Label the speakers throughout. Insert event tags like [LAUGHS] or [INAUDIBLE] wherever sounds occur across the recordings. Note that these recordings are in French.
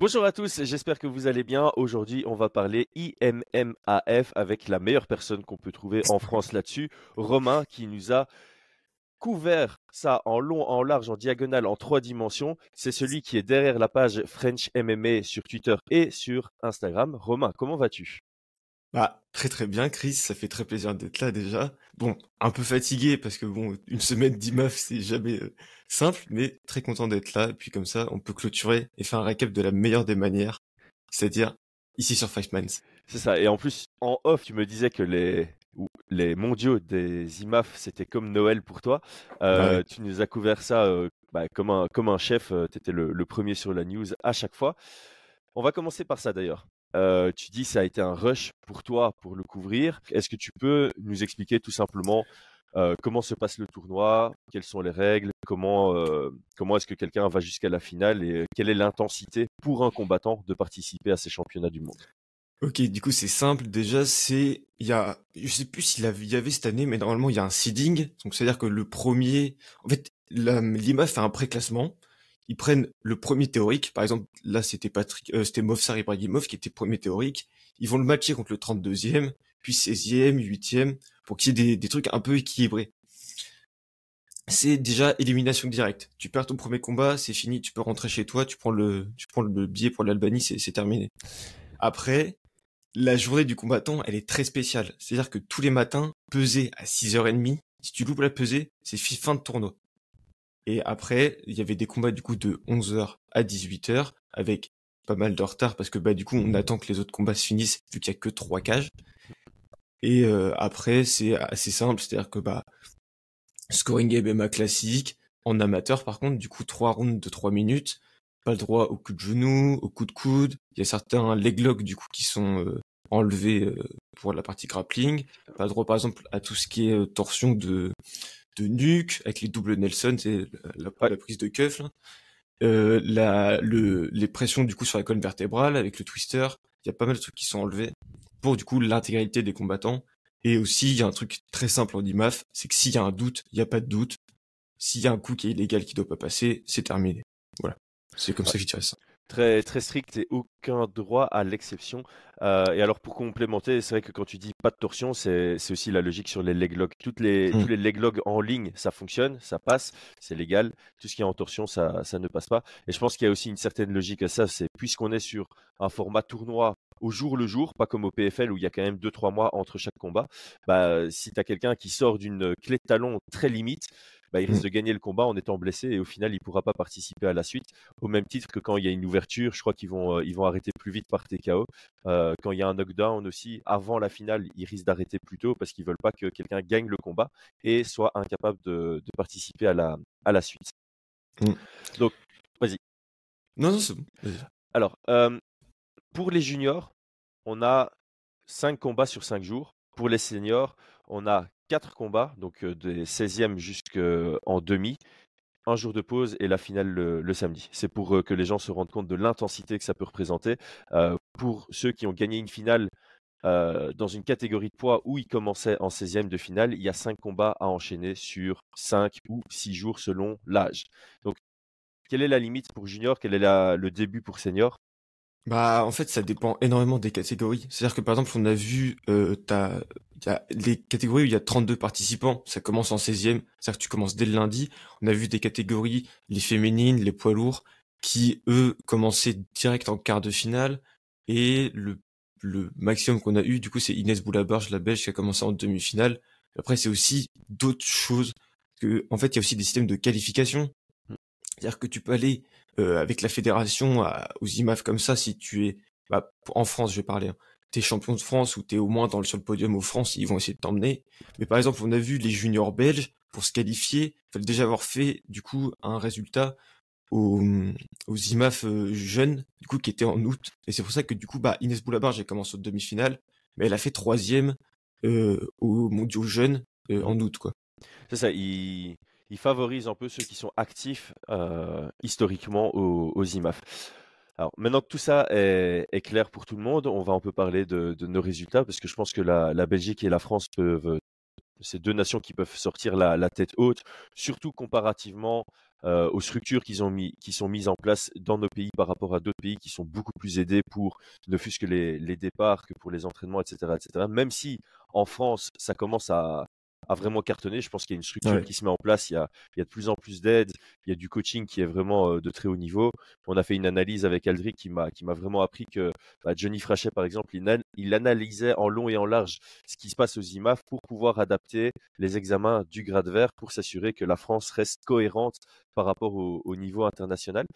Speaker 1: Bonjour à tous, j'espère que vous allez bien. Aujourd'hui, on va parler IMMAF avec la meilleure personne qu'on peut trouver en France là-dessus, Romain, qui nous a couvert ça en long, en large, en diagonale, en trois dimensions. C'est celui qui est derrière la page French MMA sur Twitter et sur Instagram. Romain, comment vas-tu?
Speaker 2: Bah, très très bien, Chris, ça fait très plaisir d'être là déjà. Bon, un peu fatigué parce que bon, une semaine d'IMAF, c'est jamais euh, simple, mais très content d'être là. Et puis comme ça, on peut clôturer et faire un récap de la meilleure des manières, c'est-à-dire ici sur Five Minds.
Speaker 1: C'est ça, et en plus, en off, tu me disais que les, les mondiaux des IMAF, c'était comme Noël pour toi. Euh, tu nous as couvert ça euh, bah, comme, un, comme un chef, tu étais le premier sur la news à chaque fois. On va commencer par ça d'ailleurs tu dis ça a été un rush pour toi pour le couvrir. Est-ce que tu peux nous expliquer tout simplement comment se passe le tournoi, quelles sont les règles, comment, comment est-ce que quelqu'un va jusqu'à la finale et quelle est l'intensité pour un combattant de participer à ces championnats du monde?
Speaker 2: Ok, du coup c'est simple. Déjà c'est il y a je sais plus s'il y avait cette année, mais normalement il y a un seeding. Donc c'est à dire que le premier, en fait, l'IMA fait un pré-classement ils prennent le premier théorique, par exemple, là c'était Patrick, euh, c'était qui était premier théorique, ils vont le matcher contre le 32e, puis 16e, 8e, pour qu'il y ait des, trucs un peu équilibrés. C'est déjà élimination directe. Tu perds ton premier combat, c'est fini, tu peux rentrer chez toi, tu prends le, tu billet pour l'Albanie, c'est terminé. Après, la journée du combattant, elle est très spéciale. C'est-à-dire que tous les matins, peser à 6h30, si tu loupes la pesée, c'est fin de tournoi. Et après, il y avait des combats du coup de 11h à 18h avec pas mal de retard parce que bah du coup on attend que les autres combats se finissent vu qu'il y a que trois cages. Et euh, après c'est assez simple, c'est-à-dire que bah scoring MMA classique en amateur par contre du coup trois rounds de 3 minutes, pas le droit au coup de genou, au coup de coude, il y a certains leg locks du coup qui sont euh, enlevés euh, pour la partie grappling, pas le droit par exemple à tout ce qui est torsion de de nuque avec les doubles Nelson, c'est la, la, prise de keuf, Euh, la, le, les pressions du coup sur la colonne vertébrale avec le twister, il y a pas mal de trucs qui sont enlevés pour du coup l'intégralité des combattants. Et aussi, il y a un truc très simple en IMAF, c'est que s'il y a un doute, il n'y a pas de doute. S'il y a un coup qui est illégal qui doit pas passer, c'est terminé. Voilà. C'est comme ça que je dirais ça
Speaker 1: très, très strict et aucun droit à l'exception. Euh, et alors pour complémenter, c'est vrai que quand tu dis pas de torsion, c'est aussi la logique sur les leg logs. Toutes les, mmh. Tous les leg logs en ligne, ça fonctionne, ça passe, c'est légal. Tout ce qui est en torsion, ça, ça ne passe pas. Et je pense qu'il y a aussi une certaine logique à ça. C'est puisqu'on est sur un format tournoi au jour le jour, pas comme au PFL où il y a quand même 2-3 mois entre chaque combat, bah, si tu as quelqu'un qui sort d'une clé de talon très limite, bah, il risque mmh. de gagner le combat en étant blessé et au final, il ne pourra pas participer à la suite. Au même titre que quand il y a une ouverture, je crois qu'ils vont, euh, ils vont arrêter plus vite par TKO. Euh, quand il y a un knockdown aussi, avant la finale, ils risquent d'arrêter plus tôt parce qu'ils ne veulent pas que quelqu'un gagne le combat et soit incapable de, participer à la, à la suite. Mmh. Donc, vas-y.
Speaker 2: Non, non, c'est bon.
Speaker 1: Alors, euh, pour les juniors, on a 5 combats sur 5 jours. Pour les seniors, on a quatre combats, donc des 16e jusqu'en demi, un jour de pause et la finale le, samedi. C'est pour que les gens se rendent compte de l'intensité que ça peut représenter. pour ceux qui ont gagné une finale dans une catégorie de poids où ils commençaient en 16e de finale, il y a cinq combats à enchaîner sur 5 ou 6 jours selon l'âge. Donc, quelle est la limite pour junior? Quel est le début pour senior?
Speaker 2: Bah, en fait, ça dépend énormément des catégories. C'est-à-dire que par exemple, on a vu, euh, t'as, y a les catégories où il y a 32 participants, ça commence en 16e, c'est-à-dire que tu commences dès le lundi. On a vu des catégories, les féminines, les poids lourds, qui eux commençaient direct en quart de finale. Et le, le maximum qu'on a eu, du coup, c'est Inès Boulabarge, la Belge, qui a commencé en demi-finale. Après, c'est aussi d'autres choses. Que, en fait, il y a aussi des systèmes de qualification. Mmh. C'est-à-dire que tu peux aller euh, avec la fédération aux IMAF comme ça, si tu es bah, en France, je vais parler, hein, t'es champion de France ou t'es au moins dans le, sur podium au France, ils vont essayer de t'emmener. Mais par exemple, on a vu les juniors belges pour se qualifier, fallait déjà avoir fait du coup un résultat aux, aux IMAF euh, jeunes, du coup qui était en août. Et c'est pour ça que du coup, bah Inès Boulabar, j'ai commencé au demi-finale, mais elle a fait troisième euh, au mondiaux jeunes euh, en août, quoi.
Speaker 1: C'est ça. Il il favorise un peu ceux qui sont actifs euh, historiquement aux, IMAF. Alors maintenant que tout ça est, clair pour tout le monde, on va un peu parler de, nos résultats parce que je pense que la, Belgique et la France peuvent ces deux nations qui peuvent sortir la, tête haute, surtout comparativement aux structures qui, ont mis, qui sont mises en place dans nos pays par rapport à d'autres pays qui sont beaucoup plus aidés pour ne fût-ce que les, les, départs, que pour les entraînements, etc., etc. Même si en France, ça commence à, a vraiment cartonné. Je pense qu'il y a une structure qui se met en place. Il y a, il y a de plus en plus d'aide. Il y a du coaching qui est vraiment de très haut niveau. On a fait une analyse avec Aldric qui m'a, vraiment appris que bah, Johnny Frachet, par exemple, il, il, analysait en long et en large ce qui se passe aux IMAF pour pouvoir adapter les examens du grade vert pour s'assurer que la France reste cohérente par rapport au, niveau international.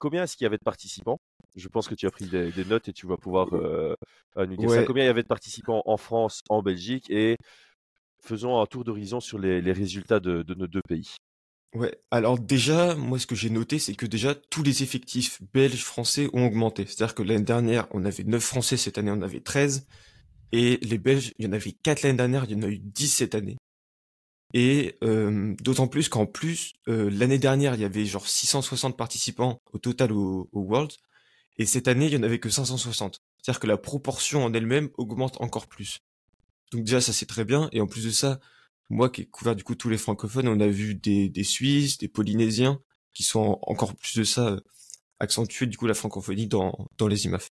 Speaker 1: combien est-ce qu'il y avait de participants? Je pense que tu as pris des, notes et tu vas pouvoir nous dire ça. Combien il y avait de participants en France, en Belgique et faisons un tour d'horizon sur les, résultats de, nos deux pays.
Speaker 2: Ouais, alors déjà, moi ce que j'ai noté, c'est que déjà tous les effectifs belges, français ont augmenté. C'est-à-dire que l'année dernière, on avait 9 français, cette année on avait 13. Et les belges, il y en avait 4 l'année dernière, il y en a eu 10 cette année. Et euh, d'autant plus qu'en plus, euh, l'année dernière, il y avait genre 660 participants au total au, au World. Et cette année, il y en avait que 560. C'est-à-dire que la proportion en elle-même augmente encore plus. Donc déjà, ça c'est très bien. Et en plus de ça, moi qui ai couvert du coup tous les francophones, on a vu des, des Suisses, des Polynésiens, qui sont encore plus de ça euh, accentuer du coup la francophonie dans, dans les IMAF.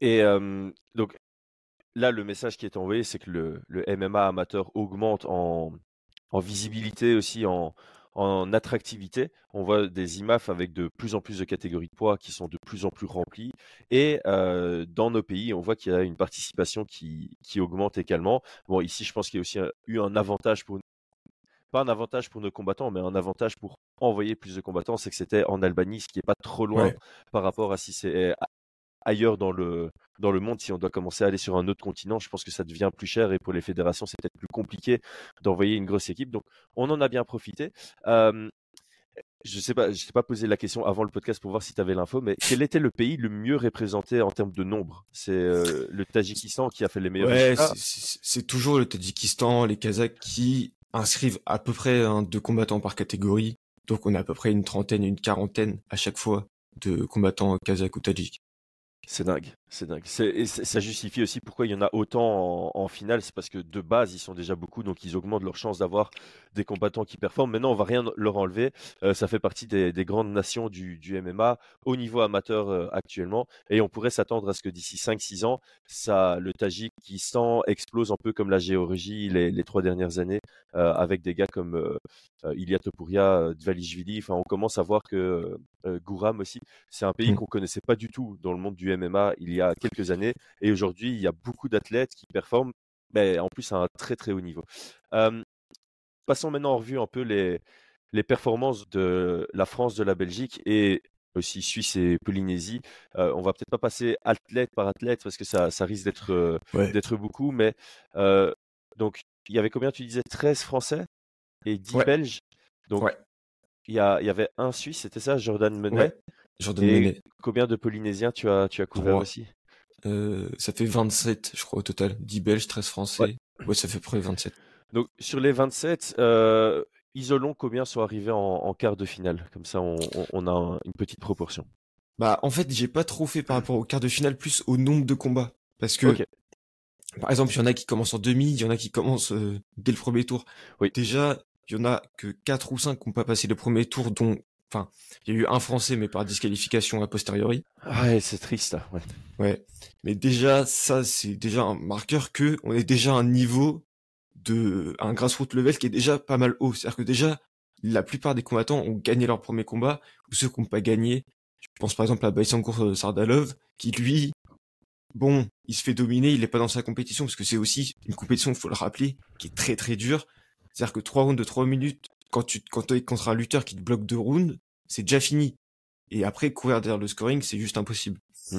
Speaker 1: Et donc là, le message qui est envoyé, c'est que le, le MMA amateur augmente en, en visibilité aussi, en, en attractivité. On voit des IMAF avec de plus en plus de catégories de poids qui sont de plus en plus remplies. Et euh, dans nos pays, on voit qu'il y a une participation qui, qui augmente également. Bon, ici, je pense qu'il y a aussi eu un avantage pour pas un avantage pour nos combattants, mais un avantage pour envoyer plus de combattants, c'est que c'était en Albanie, ce qui n'est pas trop loin par rapport à si c'est ailleurs dans le, dans le monde, si on doit commencer à aller sur un autre continent, je pense que ça devient plus cher et pour les fédérations, c'est peut-être plus compliqué d'envoyer une grosse équipe. Donc, on en a bien profité. je ne sais pas, je t'ai pas posé la question avant le podcast pour voir si tu avais l'info, mais quel était le pays le mieux représenté en termes de nombre? C'est le Tadjikistan qui a fait les meilleurs
Speaker 2: ouais, C'est toujours le Tadjikistan, les Kazakhs qui inscrivent à peu près deux combattants par catégorie. Donc on a à peu près une trentaine, une quarantaine à chaque fois de combattants kazakhs ou tadjiks.
Speaker 1: C'est dingue, c'est dingue. Et ça justifie aussi pourquoi il y en a autant en, finale. C'est parce que de base, ils sont déjà beaucoup, donc ils augmentent leur chance d'avoir des combattants qui performent. Maintenant, on va rien leur enlever. Euh, ça fait partie des, grandes nations du, MMA au niveau amateur euh, actuellement. Et on pourrait s'attendre à ce que d'ici 5-6 ans, ça, le Tadjikistan explose un peu comme la Géorgie les, trois dernières années, euh, avec des gars comme Ilya Topuria, Dvalishvili. Enfin, on commence à voir que Gouram aussi, c'est un pays mmh. qu'on connaissait pas du tout dans le monde du MMA MMA il y a quelques années. Et aujourd'hui, il y a beaucoup d'athlètes qui performent, mais en plus à un très très haut niveau. passons maintenant en revue un peu les, les performances de la France, de la Belgique et aussi Suisse et Polynésie. on va peut-être pas passer athlète par athlète parce que ça, ça risque d'être d'être beaucoup, mais donc il y avait combien? Tu disais 13 Français et 10 Belges? Donc il y, a, il y avait un Suisse, c'était ça, Jordan Menet? Et combien de Polynésiens tu as, tu as couvert aussi?
Speaker 2: Euh, Ça fait 27, je crois, au total. 10 Belges, 13 Français. Ouais, ça fait près 27.
Speaker 1: Donc, sur les 27, euh, isolons combien sont arrivés en, quart de finale. Comme ça, on, a une petite proportion.
Speaker 2: Bah, en fait, j'ai pas trop fait par rapport au quart de finale, plus au nombre de combats. Parce que, par exemple, il y en a qui commencent en demi, il y en a qui commencent euh, dès le premier tour. Oui. Déjà, il y en a que 4 ou 5 qui n'ont pas passé le premier tour, dont Enfin, il y a eu un Français, mais par disqualification a posteriori.
Speaker 1: Ouais, c'est triste,
Speaker 2: Ouais. ouais. Mais déjà, ça, c'est déjà un marqueur que on est déjà à un niveau de un grassroots level qui est déjà pas mal haut. C'est-à-dire que déjà, la plupart des combattants ont gagné leur premier combat, ou ceux qui n'ont pas gagné. Je pense par exemple à Baisankour euh, Sardalov, qui lui, bon, il se fait dominer, il est pas dans sa compétition, parce que c'est aussi une compétition, il faut le rappeler, qui est très très dure. C'est-à-dire que trois rounds de trois minutes, quand tu quand es contre un lutteur qui te bloque deux rounds, c'est déjà fini. Et après, courir derrière le scoring, c'est juste impossible. Mm.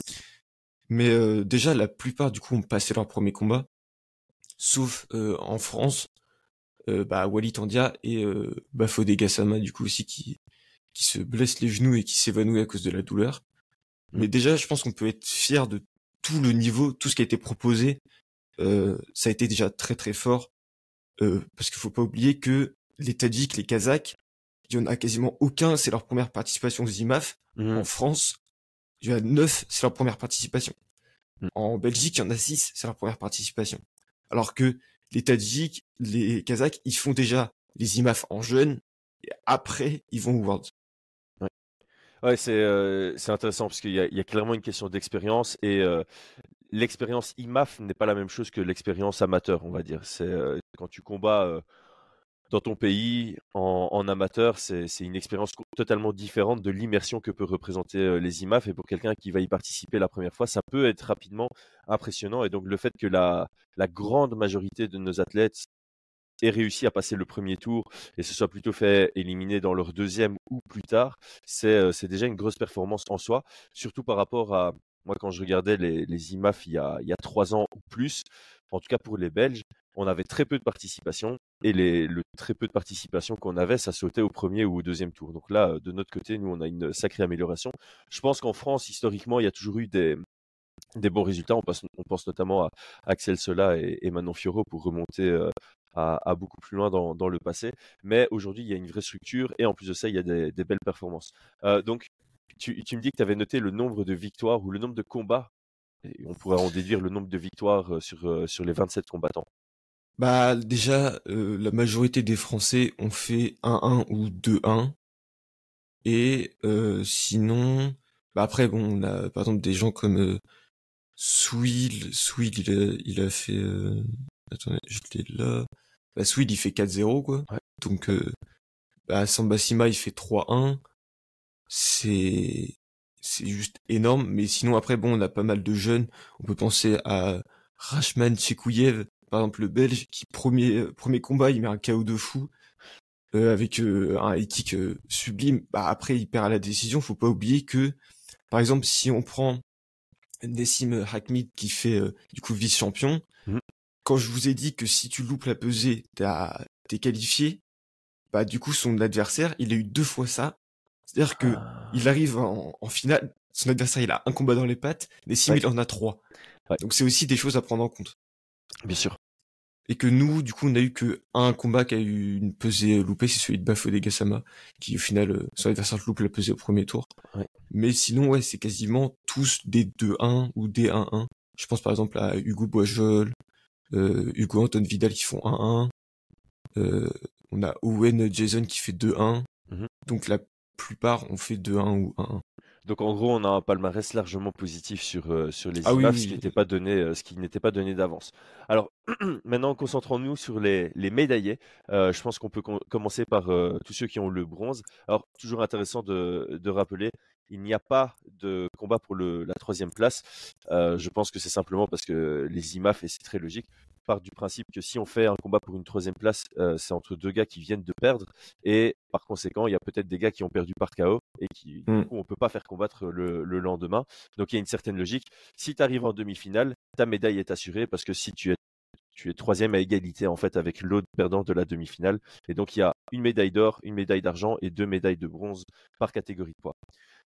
Speaker 2: Mais euh, déjà, la plupart du coup ont passé leur premier combat, sauf euh, en France, euh, bah, Wally Tandia et euh, Bafodé Gassama du coup aussi qui qui se blesse les genoux et qui s'évanouit à cause de la douleur. Mm. Mais déjà, je pense qu'on peut être fier de tout le niveau, tout ce qui a été proposé. ça a été déjà très très fort parce qu'il faut pas oublier que les Tadjiks, les Kazakhs, il y en a quasiment aucun, c'est leur première participation aux IMAF. Mmh. En France, il y en a neuf, c'est leur première participation. Mmh. En Belgique, il y en a six, c'est leur première participation. Alors que les Tadjiks, les Kazakhs, ils font déjà les IMAF en jeune, et après, ils vont au Worlds.
Speaker 1: Ouais, c'est euh, c'est intéressant parce qu'il y y a clairement une question d'expérience et euh, l'expérience IMAF n'est pas la même chose que l'expérience amateur, on va dire. C'est euh, quand tu combats dans ton pays en, amateur, c'est une expérience totalement différente de l'immersion que peut représenter les IMAF et pour quelqu'un qui va y participer la première fois, ça peut être rapidement impressionnant et donc le fait que la grande majorité de nos athlètes aient réussi à passer le premier tour et se soit plutôt fait éliminer dans leur deuxième ou plus tard, c'est déjà une grosse performance en soi, surtout par rapport à moi quand je regardais les, IMAF il y a trois ans ou plus, en tout cas pour les Belges, on avait très peu de participation et les, le très peu de participation qu'on avait, ça sautait au premier ou au deuxième tour. Donc là, de notre côté, nous, on a une sacrée amélioration. Je pense qu'en France, historiquement, il y a toujours eu des, bons résultats. On, pense notamment à Axel Sola et, Manon Fioro pour remonter euh, à, beaucoup plus loin dans, le passé. Mais aujourd'hui, il y a une vraie structure et en plus de ça, il y a des, belles performances. Euh, donc, tu, me dis que tu avais noté le nombre de victoires ou le nombre de combats. Et on pourrait en déduire le nombre de victoires euh, sur, sur les 27 combattants.
Speaker 2: Bah déjà, euh, la majorité des Français ont fait 1-1 ou 2-1. Et euh, sinon, bah après bon, on a par exemple des gens comme euh, Swill, Swill il a, il a fait, euh... attendez, je l'ai là. Bah Swill il fait 4-0 quoi.
Speaker 1: Ouais.
Speaker 2: Donc euh, bah Sambasima il fait 3-1. C'est c'est juste énorme. Mais sinon après bon, on a pas mal de jeunes. On peut penser à Rashman Tchekouyev par exemple le Belge qui premier euh, premier combat il met un KO de fou euh, avec euh, un éthique euh, sublime bah après il perd à la décision faut pas oublier que par exemple si on prend Nessim Hakmid qui fait euh, du coup vice champion
Speaker 1: mmh.
Speaker 2: quand je vous ai dit que si tu loupes la pesée t'es qualifié bah du coup son adversaire il a eu deux fois ça c'est à dire que ah. il arrive en, en, finale son adversaire il a un combat dans les pattes Nessim ouais. il en a trois ouais. donc c'est aussi des choses à prendre en compte
Speaker 1: Bien sûr.
Speaker 2: Et que nous, du coup, on a eu que un combat qui a eu une pesée loupée, c'est celui de Bafodé Gassama, qui au final, euh, son adversaire loupe la pesée au premier tour.
Speaker 1: Ouais.
Speaker 2: Mais sinon, ouais, c'est quasiment tous des 2-1 ou des 1-1. Je pense par exemple à Hugo Boisjol, euh, Hugo Anton Vidal qui font 1-1. Euh, on a Owen Jason qui fait 2-1. Mm -hmm. Donc la plupart ont fait 2-1 ou 1-1.
Speaker 1: Donc en gros, on a un palmarès largement positif sur euh, sur les ah, IMAF, oui, oui, ce qui n'était pas donné, euh, ce qui n'était pas donné d'avance. Alors [CLEARS THROAT] maintenant, concentrons-nous sur les les médaillés. Euh, je pense qu'on peut com commencer par euh, tous ceux qui ont le bronze. Alors toujours intéressant de de rappeler, il n'y a pas de combat pour le la troisième place. Euh, je pense que c'est simplement parce que les IMAF et c'est très logique part du principe que si on fait un combat pour une troisième place, euh, c'est entre deux gars qui viennent de perdre et par conséquent, il y a peut-être des gars qui ont perdu par KO et qui, mm. du coup, on peut pas faire combattre le, le, lendemain. Donc il y a une certaine logique. Si tu arrives en demi-finale, ta médaille est assurée parce que si tu es tu es troisième à égalité en fait avec l'autre perdant de la demi-finale. Et donc il y a une médaille d'or, une médaille d'argent et deux médailles de bronze par catégorie de poids.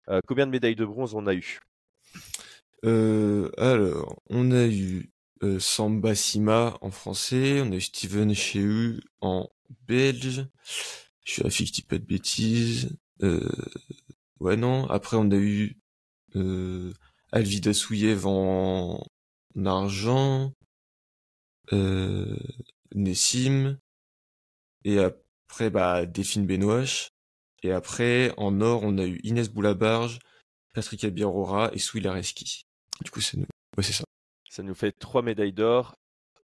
Speaker 1: Euh, combien de médailles de bronze on a eu?
Speaker 2: Euh, Alors, on a eu euh, Samba Sima en français, on a Steven Cheu en belge. Je suis que je dis pas de bêtises. Euh, ouais non, après on a eu euh, Alvida Souyev en, en argent, euh, Nessim, et après bah Delphine. Et après en or on a eu Inès Boulabarge, Patrick Abirora et Souil Areski. Du coup c'est nous. Ouais c'est ça.
Speaker 1: Ça nous fait trois médailles d'or,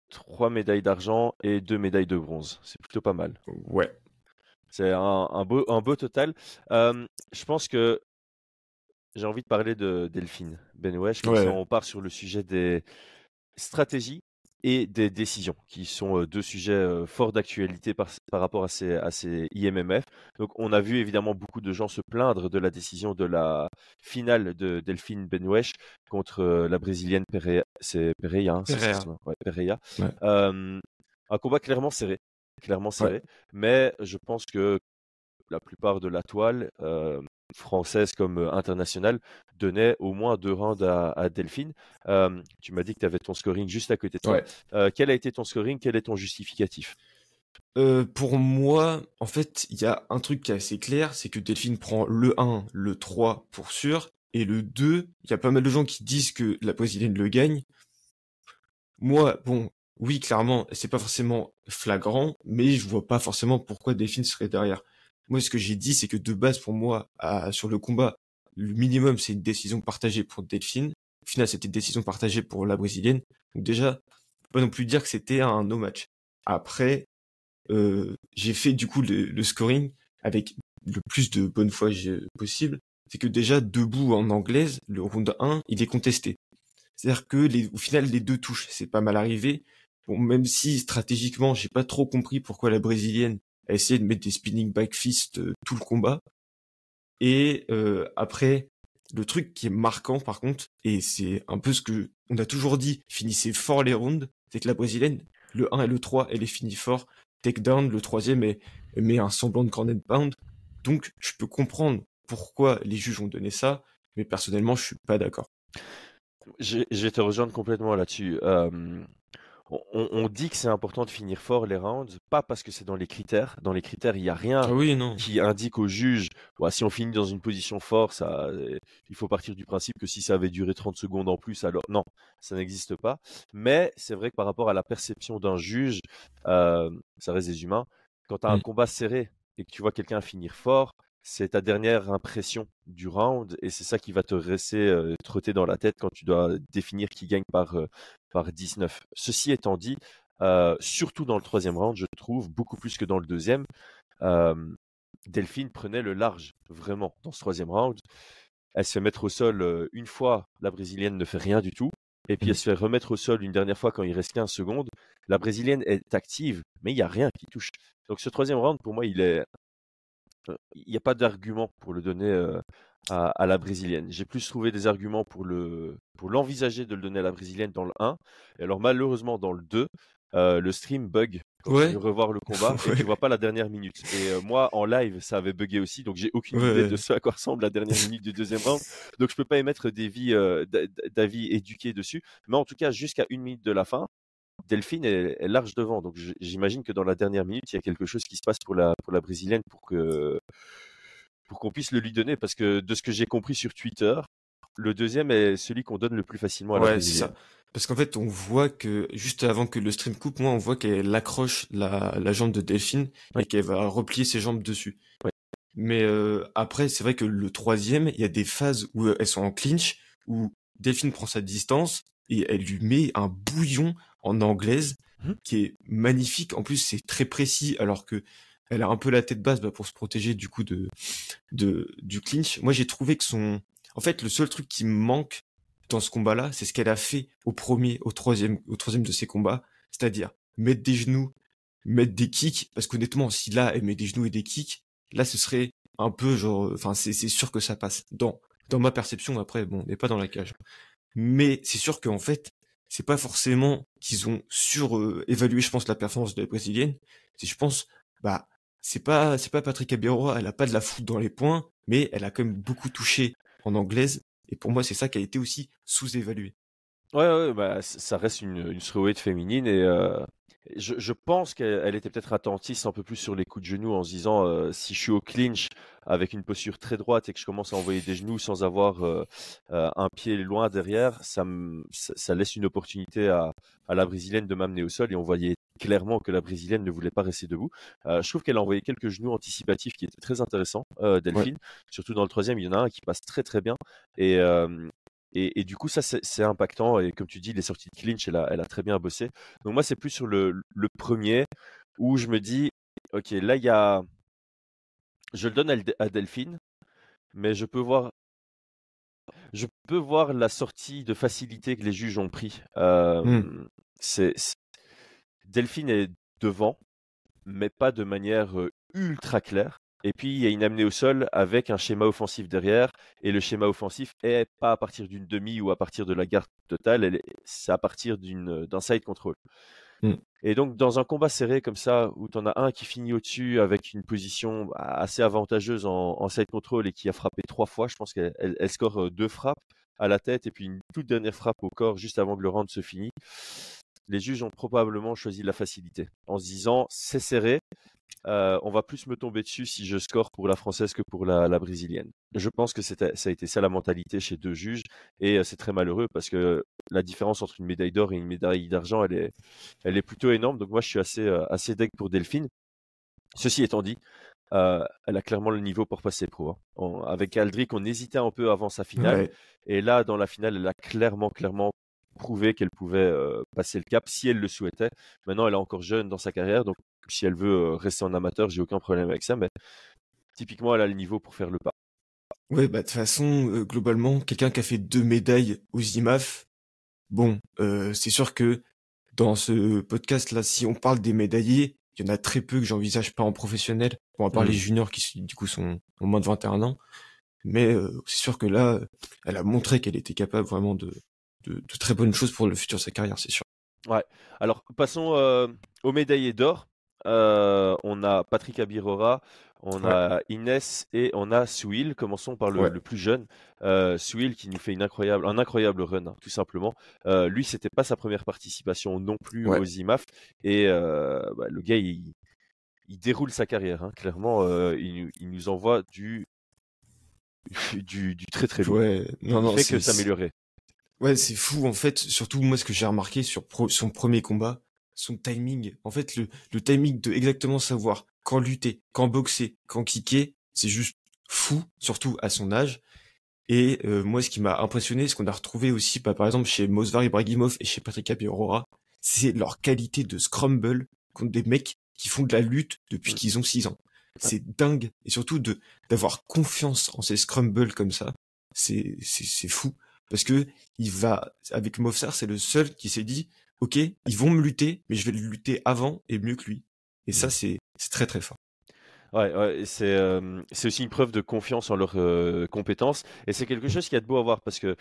Speaker 1: trois médailles d'argent et deux médailles de bronze. C'est plutôt pas mal.
Speaker 2: Ouais.
Speaker 1: C'est un, un, beau, un beau total. Euh, je pense que j'ai envie de parler de Delphine Benwesh. Ouais. On part sur le sujet des stratégies et des décisions, qui sont deux sujets forts d'actualité par, par, rapport à ces, à ces IMMF. Donc, on a vu évidemment beaucoup de gens se plaindre de la décision de la finale de Delphine Benwesh contre la brésilienne Pereira. C'est Pereira, hein,
Speaker 2: Pereira.
Speaker 1: Ouais, Pereira. Ouais. Euh, un combat clairement serré, clairement serré. Ouais. Mais je pense que la plupart de la toile euh, française comme internationale donnait au moins deux rounds à, à Delphine. Euh, tu m'as dit que tu avais ton scoring juste à côté de toi.
Speaker 2: Ouais.
Speaker 1: Euh, quel a été ton scoring? Quel est ton justificatif?
Speaker 2: Euh, pour moi, en fait, il y a un truc qui est assez clair, c'est que Delphine prend le 1, le 3 pour sûr, et le 2, il y a pas mal de gens qui disent que la brésilienne le gagne. Moi, bon, oui, clairement, c'est pas forcément flagrant, mais je vois pas forcément pourquoi Delphine serait derrière. Moi, ce que j'ai dit, c'est que de base, pour moi, sur le combat, le minimum, c'est une décision partagée pour Delphine. Au final, c'était une décision partagée pour la brésilienne. Donc déjà, pas non plus dire que c'était un no match. Après, euh, j'ai fait du coup le, scoring avec le plus de bonne foi possible. C'est que déjà, debout en anglaise, le round 1, il est contesté. C'est-à-dire que les, au final, les deux touches, c'est pas mal arrivé. Bon, même si stratégiquement, j'ai pas trop compris pourquoi la brésilienne a essayé de mettre des spinning back fist euh, tout le combat. Et euh, après, le truc qui est marquant par contre, et c'est un peu ce que on a toujours dit, finissez fort les rounds, c'est que la brésilienne, le 1 et le 3, elle est finie fort. Takedown, le troisième, est, met un semblant de cornet pound. Donc, je peux comprendre pourquoi les juges ont donné ça, mais personnellement, je suis pas d'accord.
Speaker 1: Je, vais te rejoindre complètement là-dessus. Euh, on, dit que c'est important de finir fort les rounds, pas parce que c'est dans les critères. Dans les critères, il n'y a rien
Speaker 2: ah
Speaker 1: qui indique au juge, si on finit dans une position forte, ça, il faut partir du principe que si ça avait duré 30 secondes en plus, alors non, ça n'existe pas. Mais c'est vrai que par rapport à la perception d'un juge, euh, ça reste des humains, quand tu as un combat serré et que tu vois quelqu'un finir fort, c'est ta dernière impression du round et c'est ça qui va te rester euh, trotter dans la tête quand tu dois définir qui gagne par, euh, par 19. Ceci étant dit, euh, surtout dans le troisième round, je trouve, beaucoup plus que dans le deuxième, Delphine prenait le large, vraiment, dans ce troisième round. Elle se fait mettre au sol une fois, la brésilienne ne fait rien du tout. Et puis mmh. elle se fait remettre au sol une dernière fois quand il reste 15 secondes. La brésilienne est active, mais il n'y a rien qui touche. Donc ce troisième round, pour moi, il est il n'y a pas d'argument pour le donner à, la brésilienne. J'ai plus trouvé des arguments pour le pour l'envisager de le donner à la brésilienne dans le 1. Et alors malheureusement dans le 2, le stream bug quand tu veux revoir le [LAUGHS] combat et tu vois pas la dernière minute. Et moi en live ça avait bugué aussi, donc j'ai aucune idée de ce à quoi ressemble la dernière [LAUGHS] minute du deuxième round. Donc je peux pas émettre des vies d'avis éduqués dessus. Mais en tout cas jusqu'à une minute de la fin, Delphine est, large devant. Donc j'imagine que dans la dernière minute, il y a quelque chose qui se passe pour la, pour la brésilienne pour que pour qu'on puisse le lui donner. Parce que de ce que j'ai compris sur Twitter, le deuxième est celui qu'on donne le plus facilement à la brésilienne. Ça.
Speaker 2: Parce qu'en fait, on voit que juste avant que le stream coupe, moi, on voit qu'elle accroche la, la, jambe de Delphine et qu'elle va replier ses jambes dessus. Mais euh, après, c'est vrai que le troisième, il y a des phases où elles sont en clinch, où Delphine prend sa distance et elle lui met un bouillon en anglaise mmh. qui est magnifique. En plus, c'est très précis alors que elle a un peu la tête basse bah, pour se protéger du coup de, de du clinch. Moi, j'ai trouvé que son, en fait, le seul truc qui me manque dans ce combat-là, c'est ce qu'elle a fait au premier, au troisième, au troisième de ses combats, c'est-à-dire mettre des genoux, mettre des kicks. Parce qu'honnêtement, si là elle met des genoux et des kicks, là ce serait un peu genre, enfin c'est sûr que ça passe. Dans dans ma perception, après, bon, on n'est pas dans la cage. Mais c'est sûr qu'en fait, c'est pas forcément qu'ils ont surévalué, je pense, la performance de la brésilienne. C'est, je pense, bah, c'est pas, c'est pas Patrick Abiroa, elle a pas de la foot dans les points, mais elle a quand même beaucoup touché en anglaise. Et pour moi, c'est ça qui a été aussi sous-évalué.
Speaker 1: Ouais, ouais, bah, ça reste une, une féminine et euh, je, pense qu'elle était peut-être attentiste un peu plus sur les coups de genoux en se disant euh, si je suis au clinch avec une posture très droite et que je commence à envoyer des genoux sans avoir euh, euh, un pied loin derrière, ça, ça, laisse une opportunité à, la brésilienne de m'amener au sol et on voyait clairement que la brésilienne ne voulait pas rester debout. je trouve qu'elle a envoyé quelques genoux anticipatifs qui étaient très intéressants, Delphine. Surtout dans le troisième, il y en a un qui passe très très bien et, et, du coup, ça, c'est impactant. Et comme tu dis, les sorties de clinch, elle a, elle a très bien bossé. Donc moi, c'est plus sur le, le, premier où je me dis, ok, là, il y a... Je le donne à, Delphine, mais je peux voir... Je peux voir la sortie de facilité que les juges ont pris. Mmh. c'est Delphine est devant, mais pas de manière ultra claire. Et puis, il y a une amenée au sol avec un schéma offensif derrière. Et le schéma offensif est pas à partir d'une demi ou à partir de la garde totale, c'est à partir d'un side control. Mmh. Et donc, dans un combat serré comme ça, où tu en as un qui finit au-dessus avec une position assez avantageuse en, side control et qui a frappé trois fois, je pense qu'elle score deux frappes à la tête et puis une toute dernière frappe au corps juste avant que le round se finisse. les juges ont probablement choisi la facilité en se disant c'est serré, euh, on va plus me tomber dessus si je score pour la française que pour la, brésilienne. Je pense que ça a été ça la mentalité chez deux juges et euh, c'est très malheureux parce que la différence entre une médaille d'or et une médaille d'argent, elle est, elle est plutôt énorme. Donc moi, je suis assez, euh, assez deck pour Delphine. Ceci étant dit, elle a clairement le niveau pour passer pro. Hein. avec Aldric, on hésitait un peu avant sa finale. Et là, dans la finale, elle a clairement, clairement prouvé qu'elle pouvait passer le cap si elle le souhaitait. Maintenant, elle est encore jeune dans sa carrière, donc si elle veut rester en amateur, j'ai aucun problème avec ça. Mais typiquement, elle a le niveau pour faire le pas.
Speaker 2: Ouais, bah de toute façon, globalement, quelqu'un qui a fait deux médailles aux IMAF, bon, c'est sûr que dans ce podcast-là, si on parle des médaillés, il y en a très peu que j'envisage pas en professionnel, bon, à part les mmh. juniors qui du coup sont au moins de 21 ans. Mais c'est sûr que là, elle a montré qu'elle était capable vraiment de, de, très bonnes choses pour le futur de sa carrière, c'est sûr.
Speaker 1: Ouais. Alors passons euh, aux médaillés d'or. Euh, on a Patrick Abirora, on a Inès et on a Souil. Commençons par le, plus jeune, euh, qui nous fait une incroyable, un incroyable run, hein, tout simplement. Euh, lui, c'était pas sa première participation non plus aux IMAF et bah, le gars, il, déroule sa carrière. Hein. Clairement, il, nous envoie du [LAUGHS] du, très très.
Speaker 2: Ouais, non, non,
Speaker 1: fait que s'améliorer.
Speaker 2: Ouais, c'est fou en fait. Surtout moi, ce que j'ai remarqué sur son premier combat, son timing. En fait, le, le timing de exactement savoir quand lutter, quand boxer, quand kicker, c'est juste fou, surtout à son âge. Et euh, moi, ce qui m'a impressionné, ce qu'on a retrouvé aussi, bah, par exemple, chez Mosvar Ibrahimov et chez Patrick Aurora, c'est leur qualité de scrumble contre des mecs qui font de la lutte depuis qu'ils ont 6 ans. C'est dingue. Et surtout de d'avoir confiance en ces scrumbles comme ça. C'est c'est fou parce que il va avec Mofsar, c'est le seul qui s'est dit OK, ils vont me lutter, mais je vais lutter avant et mieux que lui. Et ça, mmh. c'est très très fort.
Speaker 1: Ouais, ouais c'est c'est aussi une preuve de confiance en leurs compétences et c'est quelque chose qui a de beau à voir parce que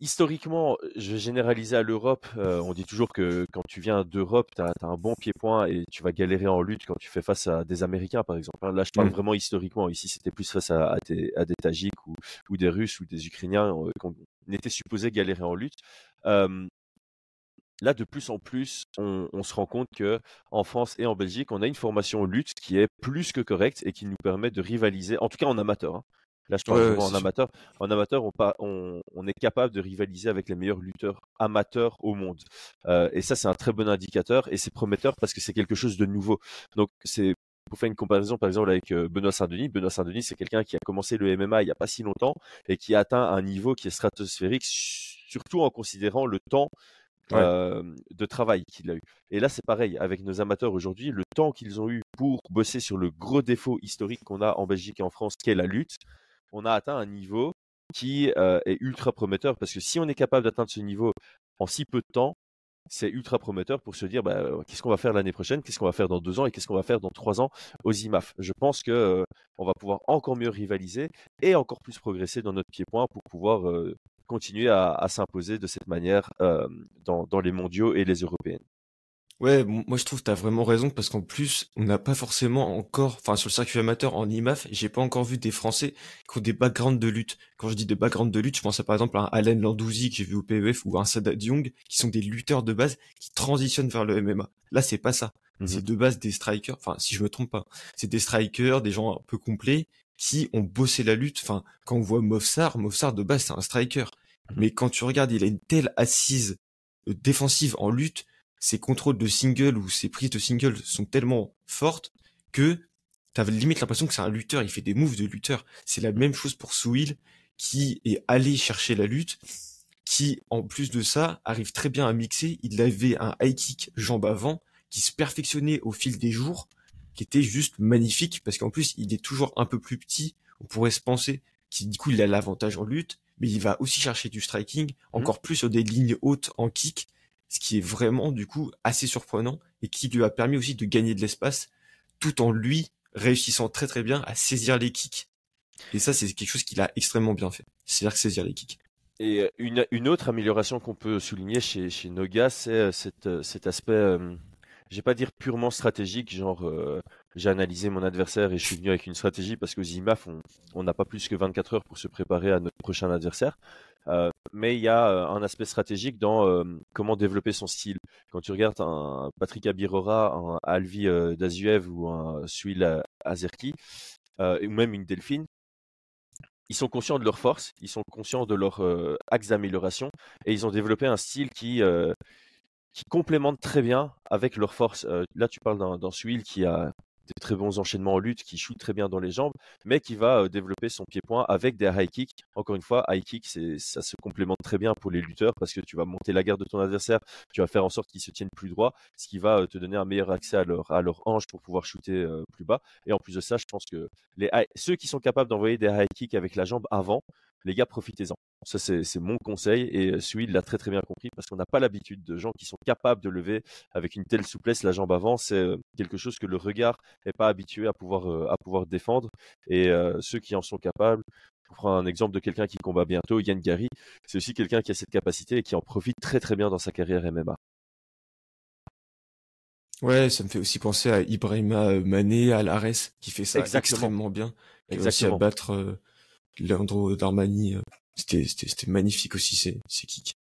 Speaker 1: historiquement, je vais généraliser à l'Europe. on dit toujours que quand tu viens d'Europe, tu as, un bon pied-point et tu vas galérer en lutte quand tu fais face à des Américains, par exemple. Hein. Là, je parle mmh. vraiment historiquement. Ici, c'était plus face à, des, à des Tajiks ou, ou, des Russes ou des Ukrainiens qu'on était supposé galérer en lutte. Là, de plus en plus, on, on, se rend compte que en France et en Belgique, on a une formation lutte qui est plus que correcte et qui nous permet de rivaliser, en tout cas en amateur. Hein. Là, je parle en amateur. En amateur, on, on, est capable de rivaliser avec les meilleurs lutteurs amateurs au monde. Euh, et ça, c'est un très bon indicateur et c'est prometteur parce que c'est quelque chose de nouveau. Donc, c'est pour faire une comparaison, par exemple, avec euh, Benoît Saint-Denis. Benoît Saint-Denis, c'est quelqu'un qui a commencé le MMA il n'y a pas si longtemps et qui a atteint un niveau qui est stratosphérique, surtout en considérant le temps de travail qu'il a eu. Et là, c'est pareil avec nos amateurs aujourd'hui, le temps qu'ils ont eu pour bosser sur le gros défaut historique qu'on a en Belgique et en France, qui est la lutte on a atteint un niveau qui est ultra prometteur parce que si on est capable d'atteindre ce niveau en si peu de temps, c'est ultra prometteur pour se dire bah, qu'est-ce qu'on va faire l'année prochaine, qu'est-ce qu'on va faire dans deux ans et qu'est-ce qu'on va faire dans trois ans aux IMAF. Je pense que on va pouvoir encore mieux rivaliser et encore plus progresser dans notre pied-point pour pouvoir continuer à, s'imposer de cette manière dans les mondiaux et les européennes.
Speaker 2: Ouais, moi je trouve que tu as vraiment raison parce qu'en plus, on n'a pas forcément encore, enfin sur le circuit amateur en IMAF, j'ai pas encore vu des Français qui ont des backgrounds de lutte. Quand je dis des backgrounds de lutte, je pense à par exemple à un Alain Landouzi que j'ai vu au PEF ou un Sadat Young qui sont des lutteurs de base qui transitionnent vers le MMA. Là, c'est pas ça. Mmh c'est de base des strikers, enfin si je me trompe pas, c'est des strikers, des gens un peu complets qui ont bossé la lutte. Enfin, quand on voit Mofsar, Mofsar de base c'est un striker. Mmh Mais quand tu regardes, il a une telle assise euh, défensive en lutte ses contrôles de single ou ses prises de single sont tellement fortes que t'as limite l'impression que c'est un lutteur, il fait des moves de lutteur. C'est la même chose pour Souil qui est allé chercher la lutte, qui en plus de ça arrive très bien à mixer. Il avait un high kick jambe avant qui se perfectionnait au fil des jours, qui était juste magnifique parce qu'en plus il est toujours un peu plus petit. On pourrait se penser qu'il du coup il a l'avantage en lutte, mais il va aussi chercher du striking, mmh. encore plus sur des lignes hautes en kick ce qui est vraiment du coup assez surprenant et qui lui a permis aussi de gagner de l'espace tout en lui réussissant très très bien à saisir les kicks. Et ça, c'est quelque chose qu'il a extrêmement bien fait. C'est-à-dire saisir les kicks.
Speaker 1: Et euh, une, une autre amélioration qu'on peut souligner chez, chez Noga, c'est euh, cet, euh, cet aspect, je vais pas dire purement stratégique, genre j'ai analysé mon adversaire et je suis venu avec une stratégie parce qu'aux IMAF, on n'a pas plus que 24 heures pour se préparer à notre prochain adversaire. mais il y a un aspect stratégique dans comment développer son style. Quand tu regardes un Patrick Abirora, un Alvi Dazuev ou un Suil Azerki, ou même une Delphine, ils sont conscients de leurs forces, ils sont conscients de leur axe d'amélioration et ils ont développé un style qui, qui complémente très bien avec leurs forces. là, tu parles d'un Suil qui a des très bons enchaînements en lutte, qui shoot très bien dans les jambes, mais qui va développer son pied-point avec des high kicks. Encore une fois, high kick, ça se complémente très bien pour les lutteurs parce que tu vas monter la garde de ton adversaire, tu vas faire en sorte qu'ils se tiennent plus droit, ce qui va te donner un meilleur accès à leur, leur hanche pour pouvoir shooter plus bas. Et en plus de ça, je pense que ceux qui sont capables d'envoyer des high kicks avec la jambe avant, les gars, profitez-en. Ça, c'est mon conseil. Et Suid l'a très très bien compris parce qu'on n'a pas l'habitude de gens qui sont capables de lever avec une telle souplesse la jambe avant. C'est quelque chose que le regard n'est pas habitué à pouvoir, à pouvoir défendre. Et ceux qui en sont capables, pour prendre un exemple de quelqu'un qui combat bientôt, Yann Gary, c'est aussi quelqu'un qui a cette capacité et qui en profite très très bien dans sa carrière MMA.
Speaker 2: Ouais, ça me fait aussi penser à Ibrahima Mané, à l'Ares, qui fait ça extrêmement bien. Exactement. Aussi à battre Leandro Darmani, euh, c'était, magnifique aussi, ces, ces kicks.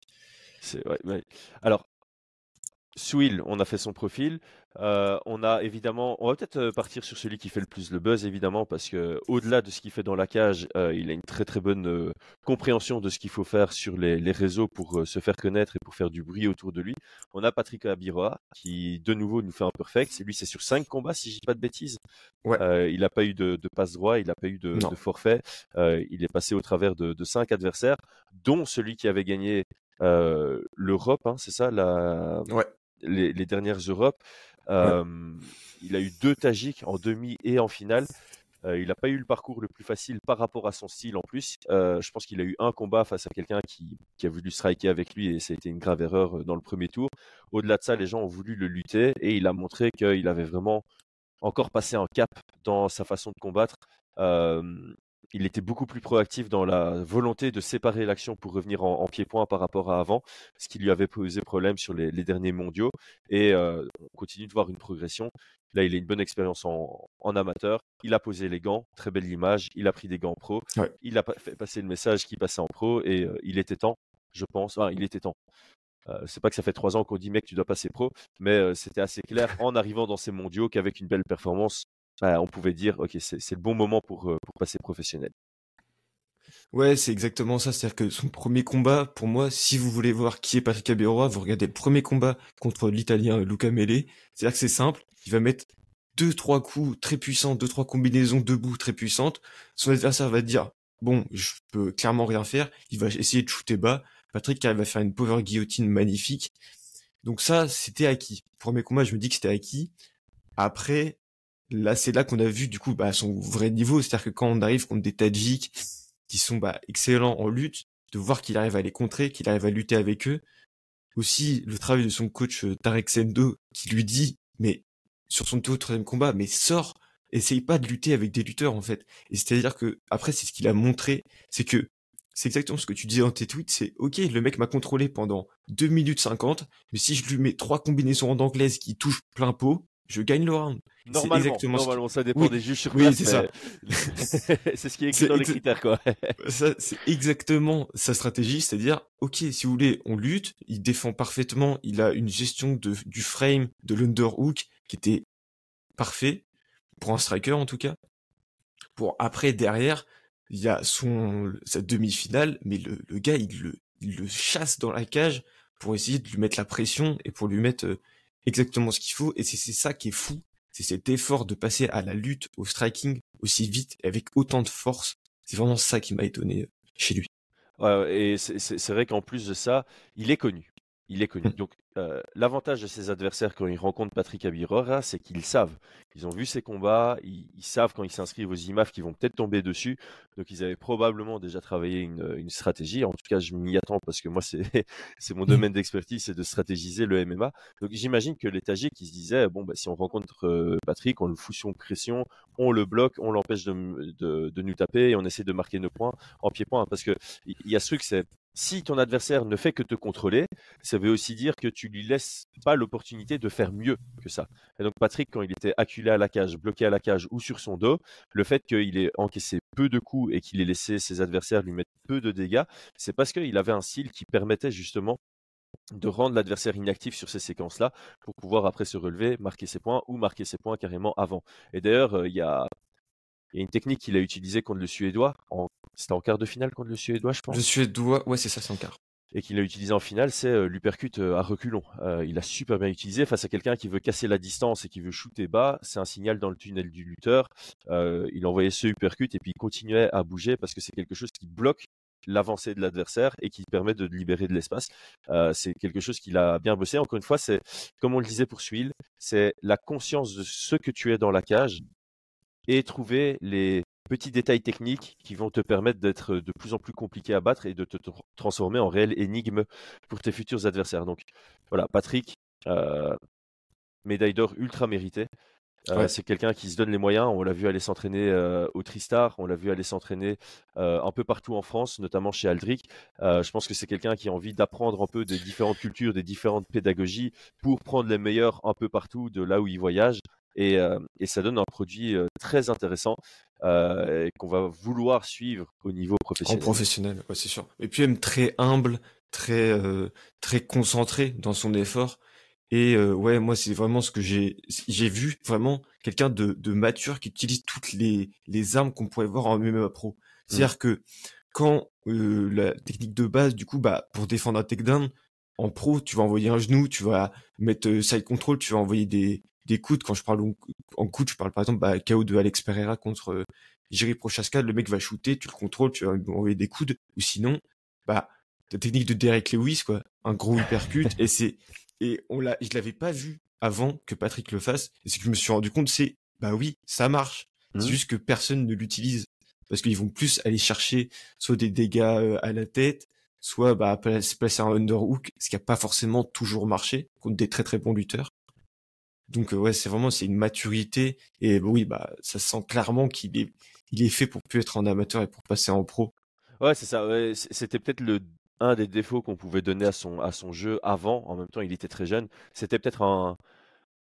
Speaker 1: C'est, ouais, ouais. Alors, Swill, on a fait son profil. Euh, on a évidemment, on va peut-être euh, partir sur celui qui fait le plus le buzz, évidemment, parce que au-delà de ce qu'il fait dans la cage, euh, il a une très très bonne compréhension de ce qu'il faut faire sur les, réseaux pour se faire connaître et pour faire du bruit autour de lui. On a Patrick Abiroa qui, de nouveau, nous fait un perfect. Lui, c'est sur cinq combats, si je dis pas de bêtises. Ouais. il n'a pas eu de, passe droit, il n'a pas eu de, forfait. il est passé au travers de, cinq adversaires, dont celui qui avait gagné l'Europe, hein, c'est ça, la...
Speaker 2: ouais
Speaker 1: les, dernières Europes. Il a eu deux Tajiks en demi et en finale. il n'a pas eu le parcours le plus facile par rapport à son style en plus. je pense qu'il a eu un combat face à quelqu'un qui, a voulu striker avec lui et ça a été une grave erreur dans le premier tour. Au-delà de ça, les gens ont voulu le lutter et il a montré qu'il avait vraiment encore passé un cap dans sa façon de combattre il était beaucoup plus proactif dans la volonté de séparer l'action pour revenir en, pied-point par rapport à avant, ce qui lui avait posé problème sur les, derniers mondiaux. Et euh, on continue de voir une progression. Là, il a une bonne expérience en, amateur. Il a posé les gants, très belle image. Il a pris des gants pro. Il a fait passer le message qui passait en pro et euh, il était temps, je pense. il était temps. Euh, c'est pas que ça fait trois ans qu'on dit mec tu dois passer pro, mais c'était assez clair en arrivant dans ces mondiaux qu'avec une belle performance, bah, on pouvait dire, ok, c'est le bon moment pour, euh, pour passer professionnel.
Speaker 2: Ouais, c'est exactement ça. C'est-à-dire que son premier combat, pour moi, si vous voulez voir qui est Patrick Aberoa, vous regardez le premier combat contre l'Italien Luca Mele. C'est-à-dire que c'est simple. Il va mettre deux, trois coups très puissants, deux, trois combinaisons debout très puissantes. Son adversaire va dire, bon, je peux clairement rien faire. Il va essayer de shooter bas. Patrick arrive à faire une power guillotine magnifique. Donc ça, c'était acquis. Premier combat, je me dis que c'était acquis. Après, là c'est là qu'on a vu du coup bah, son vrai niveau, c'est-à-dire que quand on arrive contre des Tadjiks qui sont bah, excellents en lutte, de voir qu'il arrive à les contrer, qu'il arrive à lutter avec eux. Aussi le travail de son coach euh, Tarek Sendo qui lui dit mais sur son troisième combat mais sors, essaye pas de lutter avec des lutteurs en fait. Et c'est-à-dire que après c'est ce qu'il a montré, c'est que c'est exactement ce que tu disais dans tes tweets, c'est ok, le mec m'a contrôlé pendant 2 minutes 50, mais si je lui mets trois combinaisons en anglaise qui touchent plein pot, je gagne le round.
Speaker 1: Normalement, exactement normalement ça dépend des juges sur place. Oui, c'est ça. [LAUGHS] c'est ce qui est écrit dans les critères, quoi. [LAUGHS]
Speaker 2: c'est exactement sa stratégie, c'est-à-dire, ok, si vous voulez, on lutte, il défend parfaitement, il a une gestion de, du frame, de l'underhook qui était parfait, pour un striker en tout cas. Pour après, derrière, il y a son, sa demi-finale, mais le, le gars, il le, il le chasse dans la cage pour essayer de lui mettre la pression et pour lui mettre euh, exactement ce qu'il faut. Et c'est ça qui est fou. C'est cet effort de passer à la lutte, au striking aussi vite et avec autant de force. C'est vraiment ça qui m'a étonné chez lui.
Speaker 1: Ouais, et c'est vrai qu'en plus de ça, il est connu. Il est connu. Mmh. Donc, euh, l'avantage de ses adversaires quand ils rencontrent Patrick Abirora, c'est qu'ils savent. Ils ont vu ses combats, ils, savent quand ils s'inscrivent aux IMAF qu'ils vont peut-être tomber dessus. Donc, ils avaient probablement déjà travaillé une, stratégie. En tout cas, je m'y attends parce que moi, c'est [LAUGHS] mon mmh. domaine d'expertise, c'est de stratégiser le MMA. Donc, j'imagine que les Tajiks, qui se disaient, bon, bah, si on rencontre euh, Patrick, on le fout sous pression, on le bloque, on l'empêche de, de, nous taper et on essaie de marquer nos points en pied-point. Parce que il y a ce truc, c'est si ton adversaire ne fait que te contrôler, ça veut aussi dire que tu lui laisses pas l'opportunité de faire mieux que ça. Et donc Patrick, quand il était acculé à la cage, bloqué à la cage ou sur son dos, le fait qu'il ait encaissé peu de coups et qu'il ait laissé ses adversaires lui mettre peu de dégâts, c'est parce qu'il avait un style qui permettait justement de rendre l'adversaire inactif sur ces séquences-là pour pouvoir après se relever, marquer ses points ou marquer ses points carrément avant. Et d'ailleurs, euh, il y a il y a une technique qu'il a utilisée contre le Suédois. En... C'était en quart de finale contre le Suédois, je pense.
Speaker 2: Le Suédois, ouais, c'est ça, c'est en quart.
Speaker 1: Et qu'il a utilisé en finale, c'est euh, l'uppercut euh, à reculons. Euh, il a super bien utilisé face à quelqu'un qui veut casser la distance et qui veut shooter bas. C'est un signal dans le tunnel du lutteur. il envoyait ce uppercut et puis il continuait à bouger parce que c'est quelque chose qui bloque l'avancée de l'adversaire et qui permet de libérer de l'espace. c'est quelque chose qu'il a bien bossé. Encore une fois, c'est comme on le disait pour Suil, c'est la conscience de ce que tu es dans la cage et trouver les petits détails techniques qui vont te permettre d'être de plus en plus compliqué à battre et de te transformer en réel énigme pour tes futurs adversaires. Donc voilà, Patrick, euh, médaille d'or ultra méritée. Euh, c'est quelqu'un qui se donne les moyens. On l'a vu aller s'entraîner euh, au Tristar, on l'a vu aller s'entraîner un peu partout en France, notamment chez Aldric. je pense que c'est quelqu'un qui a envie d'apprendre un peu des différentes cultures, des différentes pédagogies pour prendre les meilleurs un peu partout de là où il voyage et, ça donne un produit très intéressant et qu'on va vouloir suivre au niveau professionnel.
Speaker 2: En professionnel, ouais, c'est sûr. Et puis même très humble, très très concentré dans son effort. Et ouais, moi c'est vraiment ce que j'ai j'ai vu vraiment quelqu'un de, de mature qui utilise toutes les les armes qu'on pourrait voir en MMA pro. Mmh. C'est-à-dire que quand la technique de base, du coup, bah pour défendre un takedown, en pro, tu vas envoyer un genou, tu vas mettre side control, tu vas envoyer des, des coudes. Quand je parle en coude, je parle par exemple bah, KO de Alex Pereira contre euh, Jiri Prochaska. Le mec va shooter, tu le contrôles, tu vas envoyer des coudes. Ou sinon, bah, ta technique de Derek Lewis, quoi, un gros hypercute. [LAUGHS] et c'est et on l'a, je l'avais pas vu avant que Patrick le fasse. Et c'est que je me suis rendu compte, c'est bah oui, ça marche. C'est mmh. juste que personne ne l'utilise parce qu'ils vont plus aller chercher soit des dégâts euh, à la tête, soit bah placer un underhook, ce qui a pas forcément toujours marché contre des très très bons lutteurs. Donc ouais, c'est vraiment c'est une maturité et bah, oui bah ça sent clairement qu'il est fait pour plus être en amateur et pour passer en pro.
Speaker 1: Ouais, c'est ça. C'était peut-être un des défauts qu'on pouvait donner à son à son jeu avant. En même temps, il était très jeune. C'était peut-être un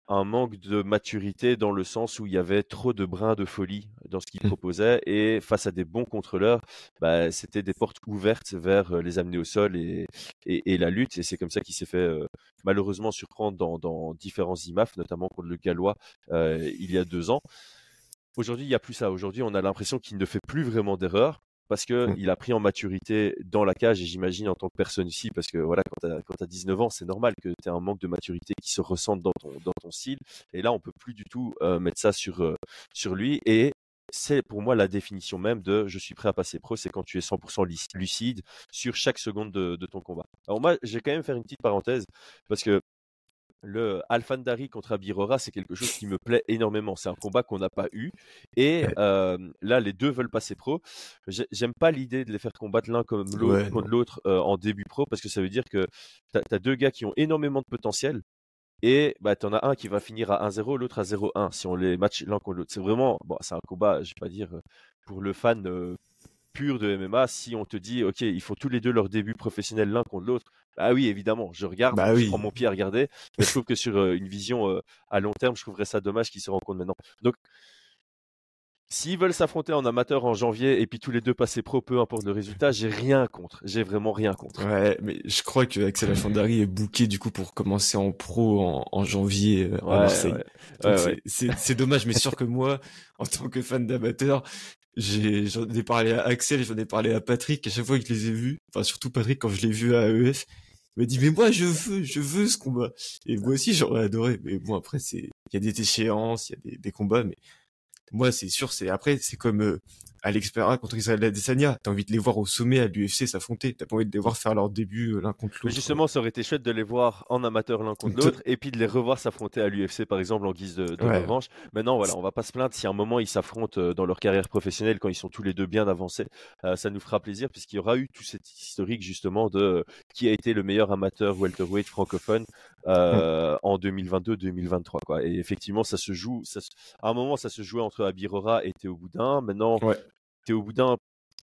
Speaker 1: un manque de maturité dans le sens où il y avait trop de brins de folie dans ce qu'il mmh. proposait et face à des bons contrôleurs, bah, c'était des portes ouvertes vers euh, les amener au sol et, et, la lutte et c'est comme ça qu'il s'est fait euh, malheureusement surprendre dans, dans, différents IMAF, notamment contre le Gallois euh, il y a deux ans. Aujourd'hui, il n'y a plus ça. Aujourd'hui, on a l'impression qu'il ne fait plus vraiment d'erreurs parce que mmh. il a pris en maturité dans la cage et j'imagine en tant que personne ici parce que voilà quand tu as, 19 ans c'est normal que tu aies un manque de maturité qui se ressente dans ton dans ton style et là on peut plus du tout euh, mettre ça sur euh, sur lui et c'est pour moi la définition même de je suis prêt à passer pro, c'est quand tu es 100% lucide sur chaque seconde de, de ton combat. Alors moi, j'ai quand même faire une petite parenthèse parce que le Alfandari contre Abirora, c'est quelque chose qui me plaît énormément. C'est un combat qu'on n'a pas eu. Et là, les deux veulent passer pro. J'aime pas l'idée de les faire combattre l'un comme l'autre contre l'autre en début pro parce que ça veut dire que tu as, deux gars qui ont énormément de potentiel. Et bah, tu en as un qui va finir à 1-0, l'autre à 0-1 si on les match l'un contre l'autre. C'est vraiment, bon, c'est un combat, je vais pas dire pour le fan pur de MMA, si on te dit, OK, il faut tous les deux leur début professionnel l'un contre l'autre, ah oui, évidemment, je regarde, bah je prends mon pied à regarder, mais je trouve que sur une vision à long terme, je trouverais ça dommage qu'ils se rencontrent maintenant. Donc, S'ils veulent s'affronter en amateur en janvier et puis tous les deux passer pro, peu importe le résultat, j'ai rien contre. J'ai vraiment rien contre.
Speaker 2: Ouais, mais je crois que Axel Afandari est booké du coup pour commencer en pro en, janvier à Marseille. c'est dommage, mais sûr que moi, en tant que fan d'amateur, j'en ai, parlé à Axel, j'en ai parlé à Patrick. À chaque fois que je les ai vus, enfin surtout Patrick quand je l'ai vu à EF, il m'a dit mais moi je veux, je veux ce combat. Et moi aussi j'aurais adoré. Mais bon après c'est, il y a des échéances, il y a des, combats, mais moi c'est sûr c'est après c'est comme euh, Alex Pereira contre Israël Adesanya. T'as envie de les voir au sommet à l'UFC s'affronter. T'as pas envie de les voir faire leur début euh, l'un contre l'autre.
Speaker 1: Justement, ça aurait été chouette de les voir en amateur l'un contre l'autre et puis de les revoir s'affronter à l'UFC par exemple en guise de, revanche. Maintenant, voilà, on va pas se plaindre si à un moment ils s'affrontent euh, dans leur carrière professionnelle quand ils sont tous les deux bien avancés. Euh, ça nous fera plaisir puisqu'il y aura eu tout cet historique justement de qui a été le meilleur amateur welterweight francophone mm. en 2022-2023 quoi. Et effectivement, ça se joue. Ça, à un moment, ça se jouait entre Abirora et Théo Boudin. Maintenant, bout d'un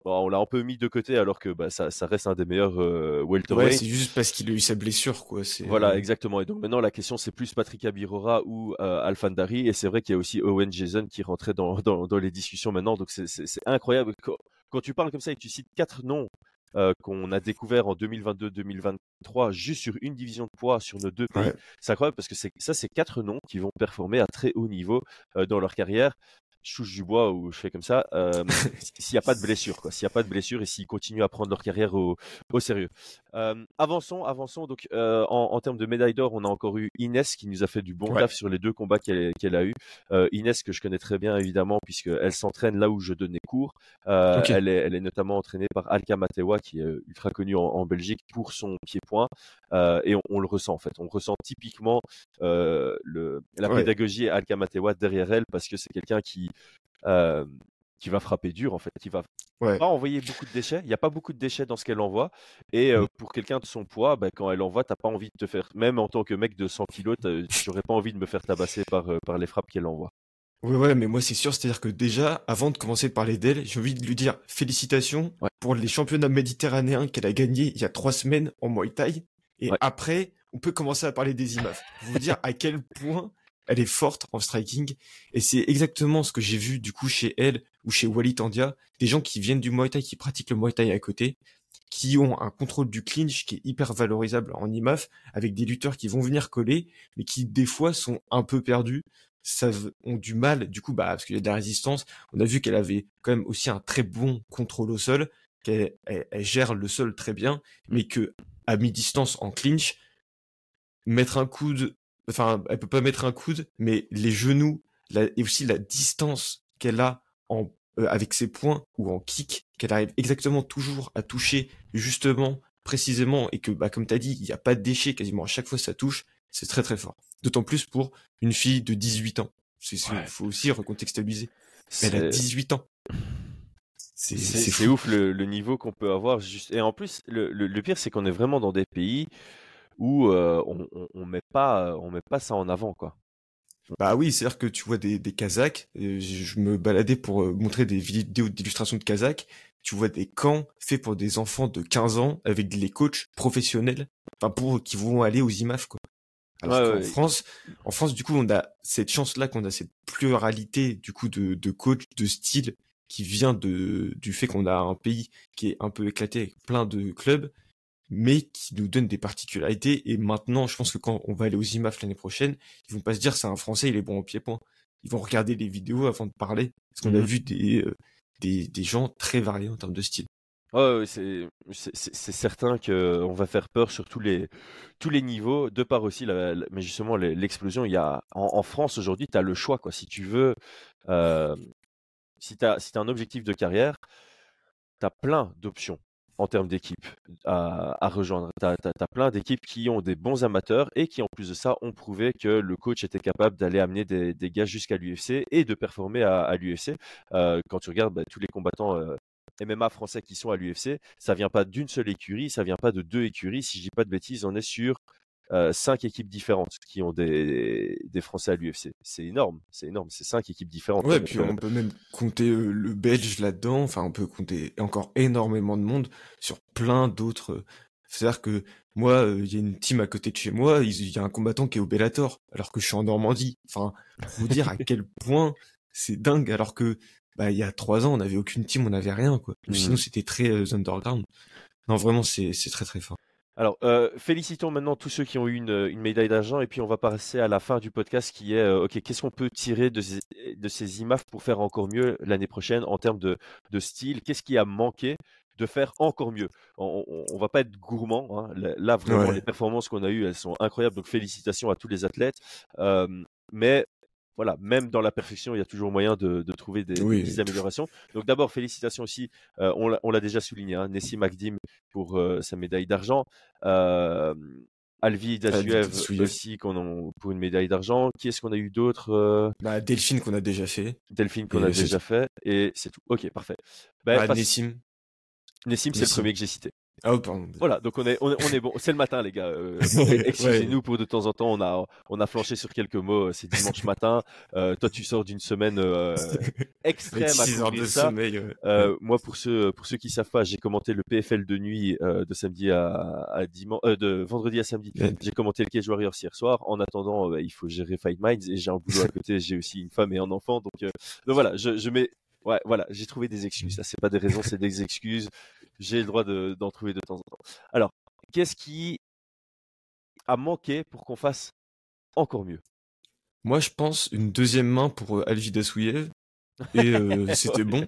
Speaker 1: on l'a un peu mis de côté alors que bah, ça, ça reste un des meilleurs euh,
Speaker 2: welterweight. Ouais, c'est juste parce qu'il a eu sa blessure, quoi.
Speaker 1: Voilà,
Speaker 2: euh,
Speaker 1: exactement. Et donc maintenant, la question, c'est plus Patrick Abirora ou euh, Alfandari. Et c'est vrai qu'il y a aussi Owen Jason qui rentrait dans, dans, dans les discussions maintenant. Donc c'est incroyable. Quand, quand, tu parles comme ça et que tu cites quatre noms euh, qu'on a découvert en 2022-2023 juste sur une division de poids sur nos deux pays. C'est incroyable parce que ça, c'est quatre noms qui vont performer à très haut niveau euh, dans leur carrière je touche du bois ou je fais comme ça, euh, [LAUGHS] s'il n'y a pas de blessure, quoi. S'il n'y a pas de blessure et s'ils continuent à prendre leur carrière au, au sérieux. Euh, avançons, avançons. Donc, euh, en, en, termes de médaille d'or, on a encore eu Inès qui nous a fait du bon taf sur les deux combats qu'elle a eu. Inès que je connais très bien évidemment puisqu'elle s'entraîne là où je donnais cours. Elle, est, elle est notamment entraînée par Alka Matewa qui est ultra connu en, en Belgique pour son pied-point et on, on, le ressent en fait. On ressent typiquement le, la pédagogie Alka Matewa derrière elle parce que c'est quelqu'un qui euh, qui va frapper dur en fait, qui va pas envoyer beaucoup de déchets. Il n'y a pas beaucoup de déchets dans ce qu'elle envoie. Et euh, mmh. pour quelqu'un de son poids, bah, quand elle envoie, t'as pas envie de te faire, même en tant que mec de 100 kilos, j'aurais pas envie de me faire tabasser par, euh, par les frappes qu'elle envoie.
Speaker 2: Ouais, mais moi c'est sûr, c'est-à-dire que déjà, avant de commencer de parler d'elle, j'ai envie de lui dire félicitations pour les championnats méditerranéens qu'elle a gagnés il y a trois semaines en Muay Thai. Et après, on peut commencer à parler des images. Vous dire à quel point elle est forte en striking et c'est exactement ce que j'ai vu du coup chez elle ou chez Wally Tandia, des gens qui viennent du Muay Thai, qui pratiquent le Muay Thai à côté, qui ont un contrôle du clinch qui est hyper valorisable en IMAF, avec des lutteurs qui vont venir coller, mais qui des fois sont un peu perdus, ça ont du mal, du coup, bah, parce qu'il y a de la résistance. On a vu qu'elle avait quand même aussi un très bon contrôle au sol, qu'elle gère le sol très bien, mais que à mi-distance en clinch, mettre un coude enfin, elle peut pas mettre un coude, mais les genoux, et aussi la distance qu'elle a en, euh, avec ses poings ou en kick, qu'elle arrive exactement toujours à toucher justement, précisément, et que, bah, comme t'as dit, il n'y a pas de déchets quasiment à chaque fois ça touche, c'est très très fort. D'autant plus pour une fille de 18 ans. Il faut aussi recontextualiser. Elle a 18 ans.
Speaker 1: C'est ouf le, le niveau qu'on peut avoir. Juste... Et en plus, le, le, le pire, c'est qu'on est vraiment dans des pays où on, on, met pas on met pas ça en avant quoi.
Speaker 2: Bah oui, c'est-à-dire que tu vois des, des Kazakhs, je me baladais pour montrer des vidéos d'illustration de Kazakhs, tu vois des camps faits pour des enfants de 15 ans avec des coachs professionnels, enfin pour qui vont aller aux IMAF quoi. Alors qu'en France, en France du coup on a cette chance-là qu'on a cette pluralité du coup de, de coachs, de style qui vient de du fait qu'on a un pays qui est un peu éclaté avec plein de clubs mais qui nous donne des particularités. Et maintenant, je pense que quand on va aller aux IMAF l'année prochaine, ils vont pas se dire c'est un Français, il est bon au pied-point. Ils vont regarder les vidéos avant de parler, parce qu'on a mmh vu des, euh, des, des gens très variés en termes de style.
Speaker 1: Ouais, c'est c'est certain qu'on va faire peur sur tous les tous les niveaux, de part aussi, la, mais justement l'explosion. Il y a en, France aujourd'hui, tu as le choix quoi. Si tu veux, euh, si tu as si as un objectif de carrière, tu as plein d'options en termes d'équipe à, rejoindre. Tu as, plein d'équipes qui ont des bons amateurs et qui, en plus de ça, ont prouvé que le coach était capable d'aller amener des, gars jusqu'à l'UFC et de performer à, à l'UFC. Euh, quand tu regardes bah, tous les combattants euh, MMA français qui sont à l'UFC, ça vient pas d'une seule écurie, ça vient pas de deux écuries. Si je dis pas de bêtises, on est sur euh, cinq équipes différentes qui ont des, des Français à l'UFC. C'est énorme, c'est énorme, c'est cinq équipes différentes.
Speaker 2: Ouais, puis on peut même compter euh, le Belge là-dedans, enfin on peut compter encore énormément de monde sur plein d'autres. C'est-à-dire que moi, euh, il y a une team à côté de chez moi, il y a un combattant qui est au Bellator, alors que je suis en Normandie. Enfin, pour vous dire à quel [LAUGHS] point c'est dingue, alors que bah il y a trois ans on n'avait aucune team, on n'avait rien quoi. Mmh. Sinon c'était très underground. Non vraiment c'est très très fort.
Speaker 1: Alors, euh, félicitons maintenant tous ceux qui ont eu une, une médaille d'argent et puis on va passer à la fin du podcast qui est, euh, ok, qu'est-ce qu'on peut tirer de ces, de ces IMAF pour faire encore mieux l'année prochaine en termes de, de style? Qu'est-ce qui a manqué de faire encore mieux? On, on, va pas être gourmand. Hein. Là, vraiment, les performances qu'on a eues, elles sont incroyables. Donc, félicitations à tous les athlètes. Euh, mais voilà, même dans la perfection, il y a toujours moyen de, de trouver des, des, améliorations. Donc d'abord, félicitations aussi, euh, on l'a déjà souligné, hein, Nessie Magdim pour euh, sa médaille d'argent. Euh, Alvi Dasuev aussi qu'on pour une médaille d'argent. Qui est-ce qu'on a eu d'autres
Speaker 2: bah, Delphine qu'on a déjà fait.
Speaker 1: Delphine qu'on a déjà fait et c'est tout. Ok, parfait.
Speaker 2: Bah, ah, Nessim.
Speaker 1: Nessim, c'est le premier que j'ai cité.
Speaker 2: Ah, pardon.
Speaker 1: Voilà, donc on est, on est, bon. C'est le matin, les gars. Euh, [LAUGHS] excusez-nous pour de temps en temps, on a, on a flanché sur quelques mots. C'est dimanche [LAUGHS] matin. Euh, toi, tu sors d'une semaine euh, [LAUGHS] extrême à
Speaker 2: heures de ça. Sommeil,
Speaker 1: Moi, pour ceux, pour ceux qui savent pas, j'ai commenté le PFL de nuit de samedi à, à dimanche, de vendredi à samedi. J'ai commenté le Cage Warriors hier soir. En attendant, bah, il faut gérer Fight Minds et j'ai un boulot à côté. J'ai aussi une femme et un enfant, donc, donc voilà, je, je mets Ouais, voilà, j'ai trouvé des excuses. Ça, c'est pas des raisons, c'est des excuses. J'ai le droit d'en trouver de temps en temps. Alors, qu'est-ce qui a manqué pour qu'on fasse encore mieux?
Speaker 2: Moi, je pense une deuxième main pour euh, Alvida Souyev. Et euh, [LAUGHS] c'était bon.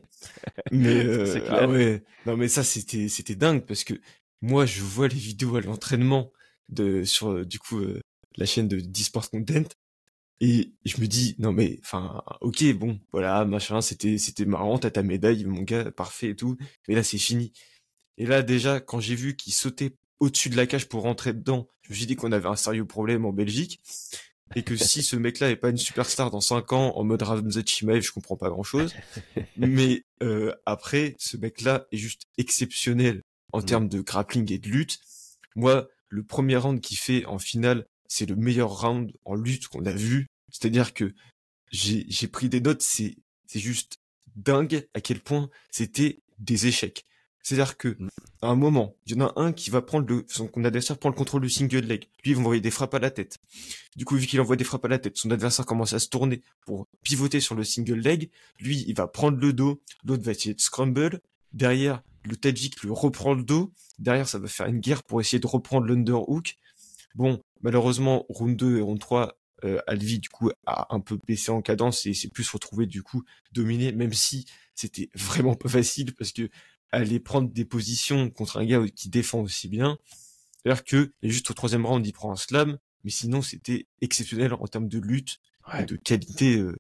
Speaker 2: Mais euh, ah ouais, non mais ça c'était c'était dingue parce que moi je vois les vidéos à l'entraînement de sur du coup la chaîne de Disport Content et je me dis, non mais, enfin, ok, bon, voilà, machin, c'était, c'était marrant, t'as ta médaille, mon gars, parfait et tout. Mais là, c'est fini. Et là, déjà, quand j'ai vu qu'il sautait au-dessus de la cage pour rentrer dedans, je me suis dit qu'on avait un sérieux problème en Belgique. Et que si ce mec-là est pas une superstar dans 5 ans en mode Ramzat Chimaev, je comprends pas grand-chose. Mais euh, après, ce mec-là est juste exceptionnel en mmh. termes de grappling et de lutte. Moi, le premier round qu'il fait en finale, c'est le meilleur round en lutte qu'on a vu. C'est-à-dire que j'ai, pris des notes, c'est, c'est juste dingue à quel point c'était des échecs. C'est-à-dire que, mmh. à un moment, il y en a un qui va prendre le, son adversaire prend le contrôle du single leg. Lui, il va envoyer des frappes à la tête. Du coup, vu qu'il envoie des frappes à la tête, son adversaire commence à se tourner pour pivoter sur le single leg. Lui, il va prendre le dos. L'autre va essayer de scramble. Derrière, le Tadjik lui reprend le dos. Derrière, ça va faire une guerre pour essayer de reprendre l'underhook. Bon, malheureusement, round 2 et round 3, euh, Alvi, du coup, a un peu baissé en cadence et s'est plus retrouvé, du coup, dominé, même si c'était vraiment pas facile parce que aller prendre des positions contre un gars qui défend aussi bien, alors que, juste au troisième round, il prend un slam, mais sinon, c'était exceptionnel en termes de lutte et de qualité euh,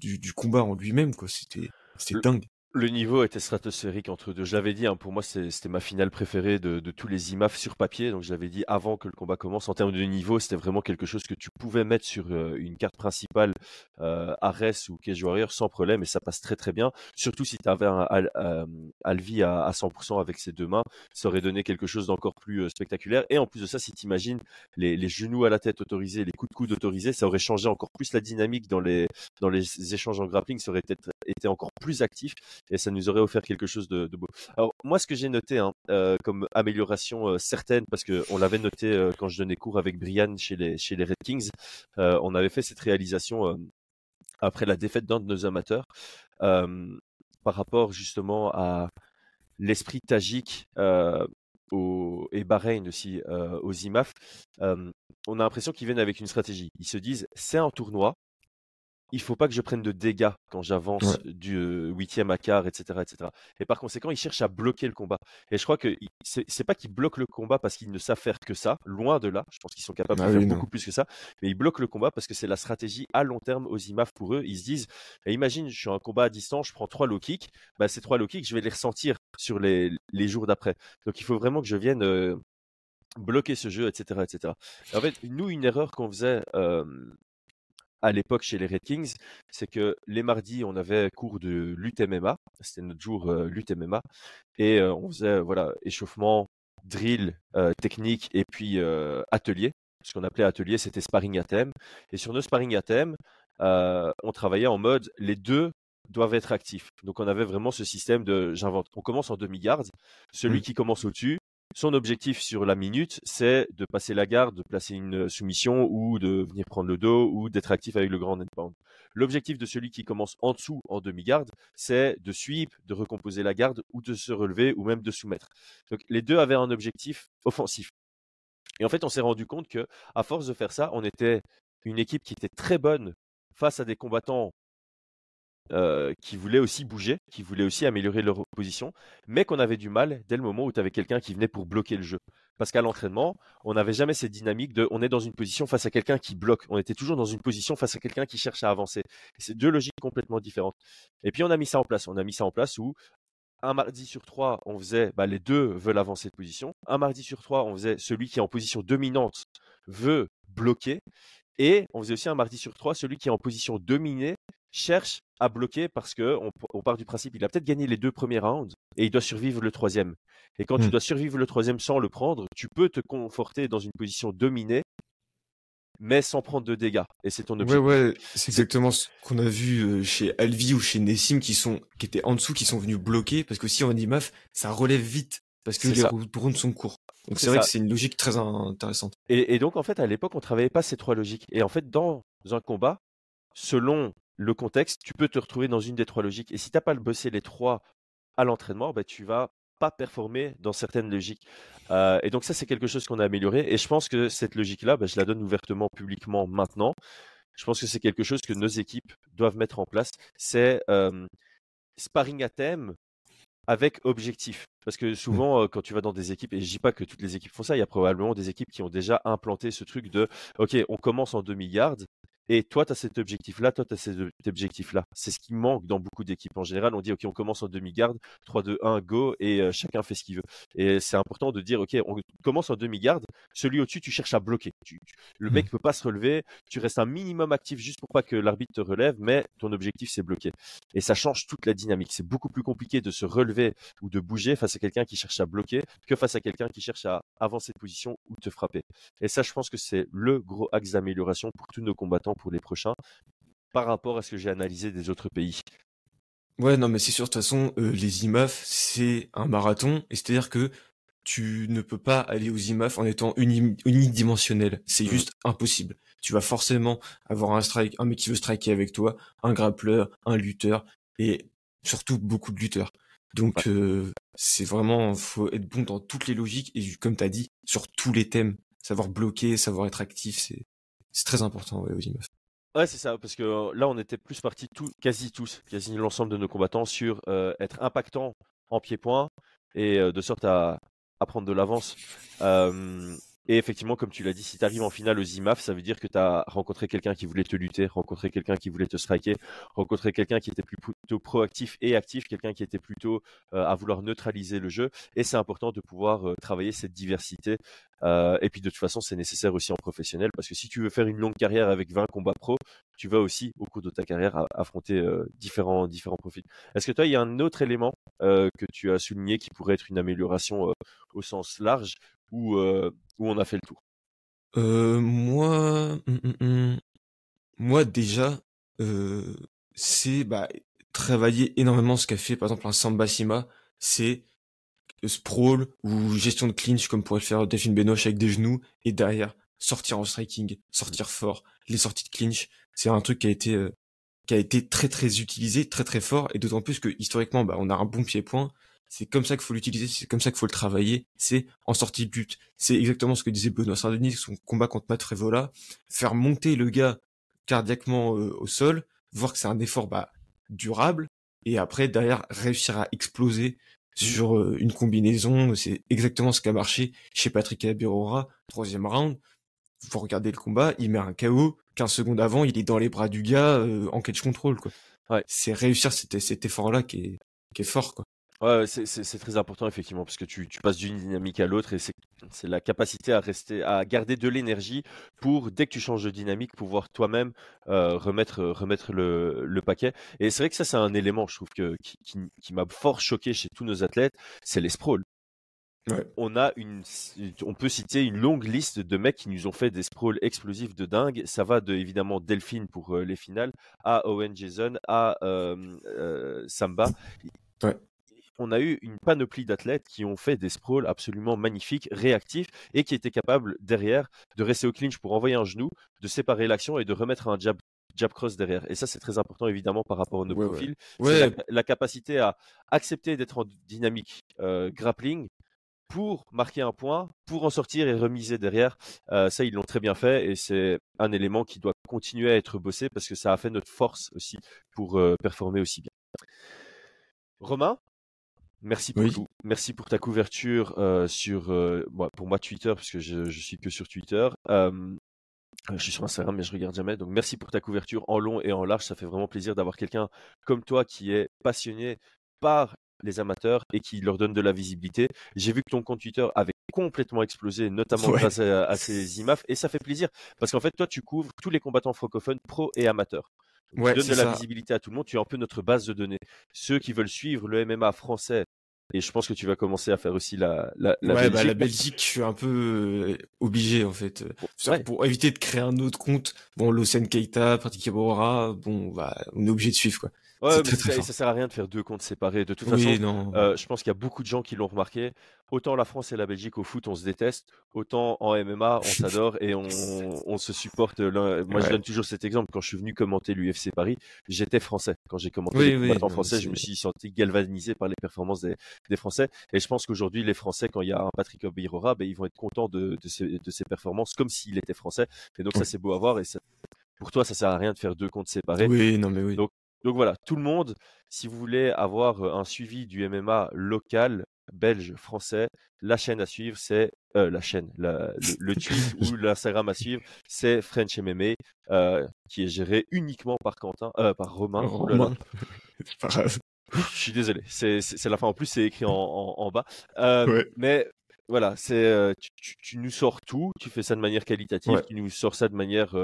Speaker 2: du, du, combat en lui-même, quoi. C'était, c'était dingue.
Speaker 1: Le niveau était stratosphérique entre deux. Je l'avais dit, hein, pour moi, c'était ma finale préférée de, tous les IMAF sur papier. Donc, je l'avais dit avant que le combat commence. En termes de niveau, c'était vraiment quelque chose que tu pouvais mettre sur euh, une carte principale, euh, Ares ou Cage Warrior sans problème. Et ça passe très, très bien. Surtout si tu avais un euh, Alvi à, 100% avec ses deux mains. Ça aurait donné quelque chose d'encore plus spectaculaire. Et en plus de ça, si tu imagines les, genoux à la tête autorisés, les coups de coude autorisés, ça aurait changé encore plus la dynamique dans les, échanges en grappling. Ça aurait été encore plus actif et ça nous aurait offert quelque chose de, beau. Alors moi, ce que j'ai noté hein, euh, comme amélioration euh, certaine, parce que on l'avait noté euh, quand je donnais cours avec Brian chez les chez les Red Kings, on avait fait cette réalisation après la défaite d'un de nos amateurs par rapport justement à l'esprit tagique et Bahreïn aussi aux IMAF. on a l'impression qu'ils viennent avec une stratégie. Ils se disent c'est un tournoi, il faut pas que je prenne de dégâts quand j'avance du huitième à quart, etc., etc. Et par conséquent, ils cherchent à bloquer le combat. Et je crois que c'est pas qu'ils bloquent le combat parce qu'ils ne savent faire que ça, loin de là. Je pense qu'ils sont capables de ah faire beaucoup plus que ça. Mais ils bloquent le combat parce que c'est la stratégie à long terme aux IMAF pour eux. Ils se disent, eh, imagine, je suis en combat à distance, je prends trois low kicks. Bah, ces trois low kicks, je vais les ressentir sur les, les jours d'après. Donc il faut vraiment que je vienne bloquer ce jeu, etc., etc. en fait, nous, une erreur qu'on faisait à l'époque chez les Red Kings, c'est que les mardis, on avait cours de lutte-MMA, c'était notre jour euh, lutte-MMA, et euh, on faisait voilà échauffement, drill, euh, technique et puis atelier. Ce qu'on appelait atelier, c'était sparring à thème. Et sur nos sparring à thème, on travaillait en mode les deux doivent être actifs. Donc on avait vraiment ce système de j'invente. On commence en demi-garde. Celui mmh. qui commence au-dessus, son objectif sur la minute, c'est de passer la garde, de placer une soumission ou de venir prendre le dos ou d'être actif avec le grand endpoint. L'objectif de celui qui commence en dessous en demi-garde, c'est de sweep, de recomposer la garde ou de se relever ou même de soumettre. Donc les deux avaient un objectif offensif. Et en fait, on s'est rendu compte que à force de faire ça, on était une équipe qui était très bonne face à des combattants euh, qui voulaient aussi bouger, qui voulaient aussi améliorer leur position, mais qu'on avait du mal dès le moment où tu avais quelqu'un qui venait pour bloquer le jeu. Parce qu'à l'entraînement, on n'avait jamais cette dynamique de on est dans une position face à quelqu'un qui bloque. On était toujours dans une position face à quelqu'un qui cherche à avancer. C'est deux logiques complètement différentes. Et puis on a mis ça en place. On a mis ça en place où un mardi sur trois, on faisait bah, les deux veulent avancer de position. Un mardi sur trois, on faisait celui qui est en position dominante veut bloquer. Et on faisait aussi un mardi sur trois, celui qui est en position dominée cherche à bloquer parce que on, part du principe il a peut-être gagné les deux premiers rounds et il doit survivre le troisième. Et quand tu mmh. dois survivre le troisième sans le prendre, tu peux te conforter dans une position dominée mais sans prendre de dégâts. Et c'est ton objectif.
Speaker 2: Ouais, ouais, c'est exactement ce qu'on a vu euh, chez Alvi ou chez Nessim qui sont, qui étaient en dessous, qui sont venus bloquer parce que si on dit maf, ça relève vite parce que les rounds sont courts. Donc c'est vrai que c'est une logique très intéressante.
Speaker 1: Et, donc en fait à l'époque on travaillait pas ces trois logiques. Et en fait dans un combat, selon le contexte, tu peux te retrouver dans une des trois logiques. Et si tu n'as pas bossé les trois à l'entraînement, bah, tu vas pas performer dans certaines logiques. Euh, et donc ça, c'est quelque chose qu'on a amélioré. Et je pense que cette logique-là, bah, je la donne ouvertement, publiquement maintenant. Je pense que c'est quelque chose que nos équipes doivent mettre en place. C'est euh, sparring à thème avec objectif. Parce que mmh. souvent, euh, quand tu vas dans des équipes, et je dis pas que toutes les équipes font ça, il y a probablement des équipes qui ont déjà implanté ce truc de, OK, on commence en demi-garde, et toi, tu as cet objectif-là, toi, tu as cet objectif-là. C'est ce qui manque dans beaucoup d'équipes. En général, on dit, OK, on commence en demi-garde, 3, 2, 1, go, et chacun fait ce qu'il veut. Et c'est important de dire, OK, on commence en demi-garde, celui au-dessus, tu cherches à bloquer. le mmh. mec ne peut pas se relever, tu restes un minimum actif juste pour pas que l'arbitre te relève, mais ton objectif, c'est bloquer. Et ça change toute la dynamique. C'est beaucoup plus compliqué de se relever ou de bouger face à quelqu'un qui cherche à bloquer que face à quelqu'un qui cherche à avancer de position ou te frapper. Et ça, je pense que c'est le gros axe d'amélioration pour tous nos combattants pour les prochains par rapport à ce que j'ai analysé des autres pays.
Speaker 2: Ouais, non, mais c'est sûr, de toute façon, euh, les IMAF, c'est un marathon, et c'est-à-dire que tu ne peux pas aller aux IMAF en étant unidimensionnel. C'est mmh. juste impossible. Tu vas forcément avoir un strike, un mec qui veut striker avec toi, un grappleur, un lutteur, et surtout beaucoup de lutteurs. Donc, euh, c'est vraiment, faut être bon dans toutes les logiques, et comme tu as dit, sur tous les thèmes. Savoir bloquer, savoir être actif, c'est c'est très important ouais, aux IMAF.
Speaker 1: Ouais, c'est ça, parce que euh, là, on était plus partis, tout, quasi tous, quasi l'ensemble de nos combattants, sur euh, être impactant en pied-point et euh, de sorte à prendre de l'avance. Et effectivement, comme tu l'as dit, si tu arrives en finale aux IMAF, ça veut dire que tu as rencontré quelqu'un qui voulait te lutter, rencontré quelqu'un qui voulait te striker, rencontré quelqu'un qui était plutôt proactif et actif, quelqu'un qui était plutôt euh, à vouloir neutraliser le jeu. Et c'est important de pouvoir euh, travailler cette diversité. Euh, et puis de toute façon, c'est nécessaire aussi en professionnel parce que si tu veux faire une longue carrière avec 20 combats pro, tu vas aussi au cours de ta carrière affronter différents, différents profils. Est-ce que toi, il y a un autre élément que tu as souligné qui pourrait être une amélioration au sens large ou, où on a fait le tour.
Speaker 2: Euh, Moi, hum, hum, hum, moi déjà, euh, c'est bah, travailler énormément ce qu'a fait par exemple un Samba Sima, c'est sprawl ou gestion de clinch comme pourrait faire Delphine Benoche avec des genoux et derrière sortir en striking, sortir fort, les sorties de clinch, c'est un truc qui a été euh, qui a été très très utilisé, très très fort et d'autant plus que historiquement bah, on a un bon pied-point c'est comme ça qu'il faut l'utiliser, c'est comme ça qu'il faut le travailler, c'est en sortie de but. C'est exactement ce que disait Benoît Saint-Denis, son combat contre Matt Frevola, faire monter le gars cardiaquement euh, au sol, voir que c'est un effort bah, durable, et après derrière réussir à exploser sur euh, une combinaison, c'est exactement ce qui a marché chez Patrick Abirora, troisième round. Vous regardez le combat, il met un KO, 15 secondes avant, il est dans les bras du gars euh, en catch control quoi. Ouais. C'est réussir cet, cet effort-là qui est, qui est fort quoi.
Speaker 1: Ouais, c'est très important effectivement parce que tu, tu passes d'une dynamique à l'autre et c'est la capacité à rester, à garder de l'énergie pour dès que tu changes de dynamique pouvoir toi-même euh, remettre remettre le, le paquet. Et c'est vrai que ça c'est un élément je trouve que qui, qui, m'a fort choqué chez tous nos athlètes, c'est les sprawls. Ouais. On a une, on peut citer une longue liste de mecs qui nous ont fait des sprawls explosifs de dingue. Ça va de évidemment Delphine pour euh, les finales à Owen Jason à euh, euh Samba. Ouais on a eu une panoplie d'athlètes qui ont fait des sprawls absolument magnifiques, réactifs, et qui étaient capables derrière de rester au clinch pour envoyer un genou, de séparer l'action et de remettre un jab jab cross derrière. Et ça, c'est très important évidemment par rapport à nos profils. La, capacité à accepter d'être en dynamique euh, grappling pour marquer un point, pour en sortir et remiser derrière. Euh, ça, ils l'ont très bien fait et c'est un élément qui doit continuer à être bossé parce que ça a fait notre force aussi pour euh, performer aussi bien. Romain, Merci pour Merci pour ta couverture euh, sur, euh, pour moi Twitter, parce que je, je suis que sur Twitter. je suis sur Instagram, mais je regarde jamais. Donc merci pour ta couverture en long et en large. Ça fait vraiment plaisir d'avoir quelqu'un comme toi qui est passionné par les amateurs et qui leur donne de la visibilité. J'ai vu que ton compte Twitter avait complètement explosé, notamment grâce à, ces IMAF, et ça fait plaisir parce qu'en fait, toi, tu couvres tous les combattants francophones pro et amateurs. Tu donnes de la visibilité à tout le monde, tu es un peu notre base de données. Ceux qui veulent suivre le MMA français, et je pense que tu vas commencer à faire aussi la, la,
Speaker 2: la ouais, Belgique. Bah, la Belgique, je suis un peu euh, obligé en fait. Pour, éviter de créer un autre compte, bon, Losen Keita, Pratique bon, bah, on est obligé de suivre quoi.
Speaker 1: Ouais, mais ça, ça, sert à rien de faire deux comptes séparés. De toute façon, euh, je pense qu'il y a beaucoup de gens qui l'ont remarqué. Autant la France et la Belgique au foot, on se déteste. Autant en MMA, on [LAUGHS] s'adore et on, on, se supporte. Moi, je donne toujours cet exemple. Quand je suis venu commenter l'UFC Paris, j'étais français. Quand j'ai commenté oui, en français, je me suis senti galvanisé par les performances des, des Français. Et je pense qu'aujourd'hui, les Français, quand il y a un Patrick Obirora, ben, ils vont être contents de, de, ses, de ses performances comme s'il était français. Et donc, ça, c'est beau à voir. Et pour toi, ça sert à rien de faire deux comptes séparés.
Speaker 2: Oui, non, mais oui.
Speaker 1: Donc, donc voilà, tout le monde, si vous voulez avoir un suivi du MMA local, belge, français, la chaîne à suivre, c'est la chaîne, le, [LAUGHS] tweet ou l'Instagram à suivre, c'est French MMA, qui est géré uniquement par Quentin, par Romain. Oh [LAUGHS] Je suis désolé, c'est la fin. En plus, c'est écrit en, bas. Mais voilà, c'est tu, nous sors tout, tu fais ça de manière qualitative, tu nous sors ça de manière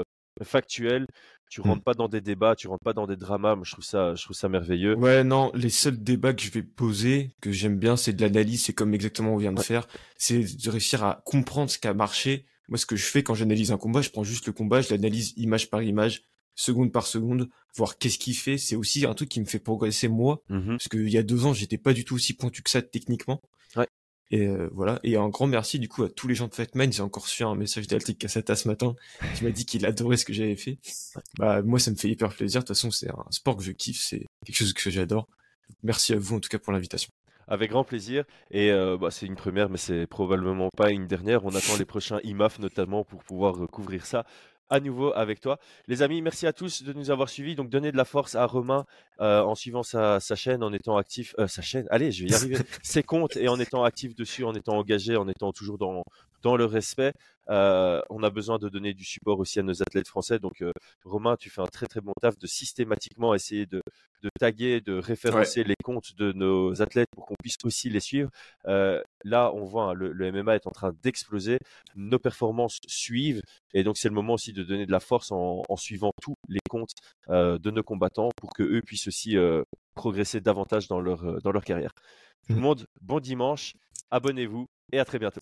Speaker 1: factuelle tu mmh. rentres pas dans des débats, tu rentres pas dans des dramas. Moi, je trouve ça, je trouve ça merveilleux.
Speaker 2: Ouais, non, les seuls débats que je vais poser, que j'aime bien, c'est de l'analyse. C'est comme exactement on vient de faire. C'est de réussir à comprendre ce qui a marché. Moi, ce que je fais quand j'analyse un combat, je prends juste le combat, je l'analyse image par image, seconde par seconde, voir qu'est-ce qu'il fait. C'est aussi un truc qui me fait progresser moi, mmh parce qu'il y a deux ans, j'étais pas du tout aussi pointu que ça techniquement. Et euh, voilà. Et un grand merci du coup à tous les gens de Fatman. J'ai encore reçu un message d'Altic Cassata ce matin [LAUGHS] qui m'a dit qu'il adorait ce que j'avais fait. Bah moi ça me fait hyper plaisir. De toute façon c'est un sport que je kiffe, c'est quelque chose que j'adore. Merci à vous en tout cas pour l'invitation.
Speaker 1: Avec grand plaisir. Et euh, bah, c'est une première, mais c'est probablement pas une dernière. On attend les prochains IMAF notamment pour pouvoir couvrir ça à nouveau avec toi. Les amis, merci à tous de nous avoir suivis. Donc, donnez de la force à Romain euh, en suivant sa, chaîne, en étant actif. Euh, sa chaîne, allez, je vais y arriver. [LAUGHS] ses comptes et en étant actif dessus, en étant engagé, en étant toujours dans, dans le respect. Euh, on a besoin de donner du support aussi à nos athlètes français. Donc, euh, Romain, tu fais un très très bon taf de systématiquement essayer de, de taguer, de référencer les comptes de nos athlètes pour qu'on puisse aussi les suivre. Euh, là, on voit, hein, le, MMA est en train d'exploser. Nos performances suivent. Et donc, c'est le moment aussi de donner de la force en, suivant tous les comptes de nos combattants pour que eux puissent aussi progresser davantage dans leur, dans leur carrière. Tout le mmh. monde, bon dimanche, abonnez-vous et à très bientôt.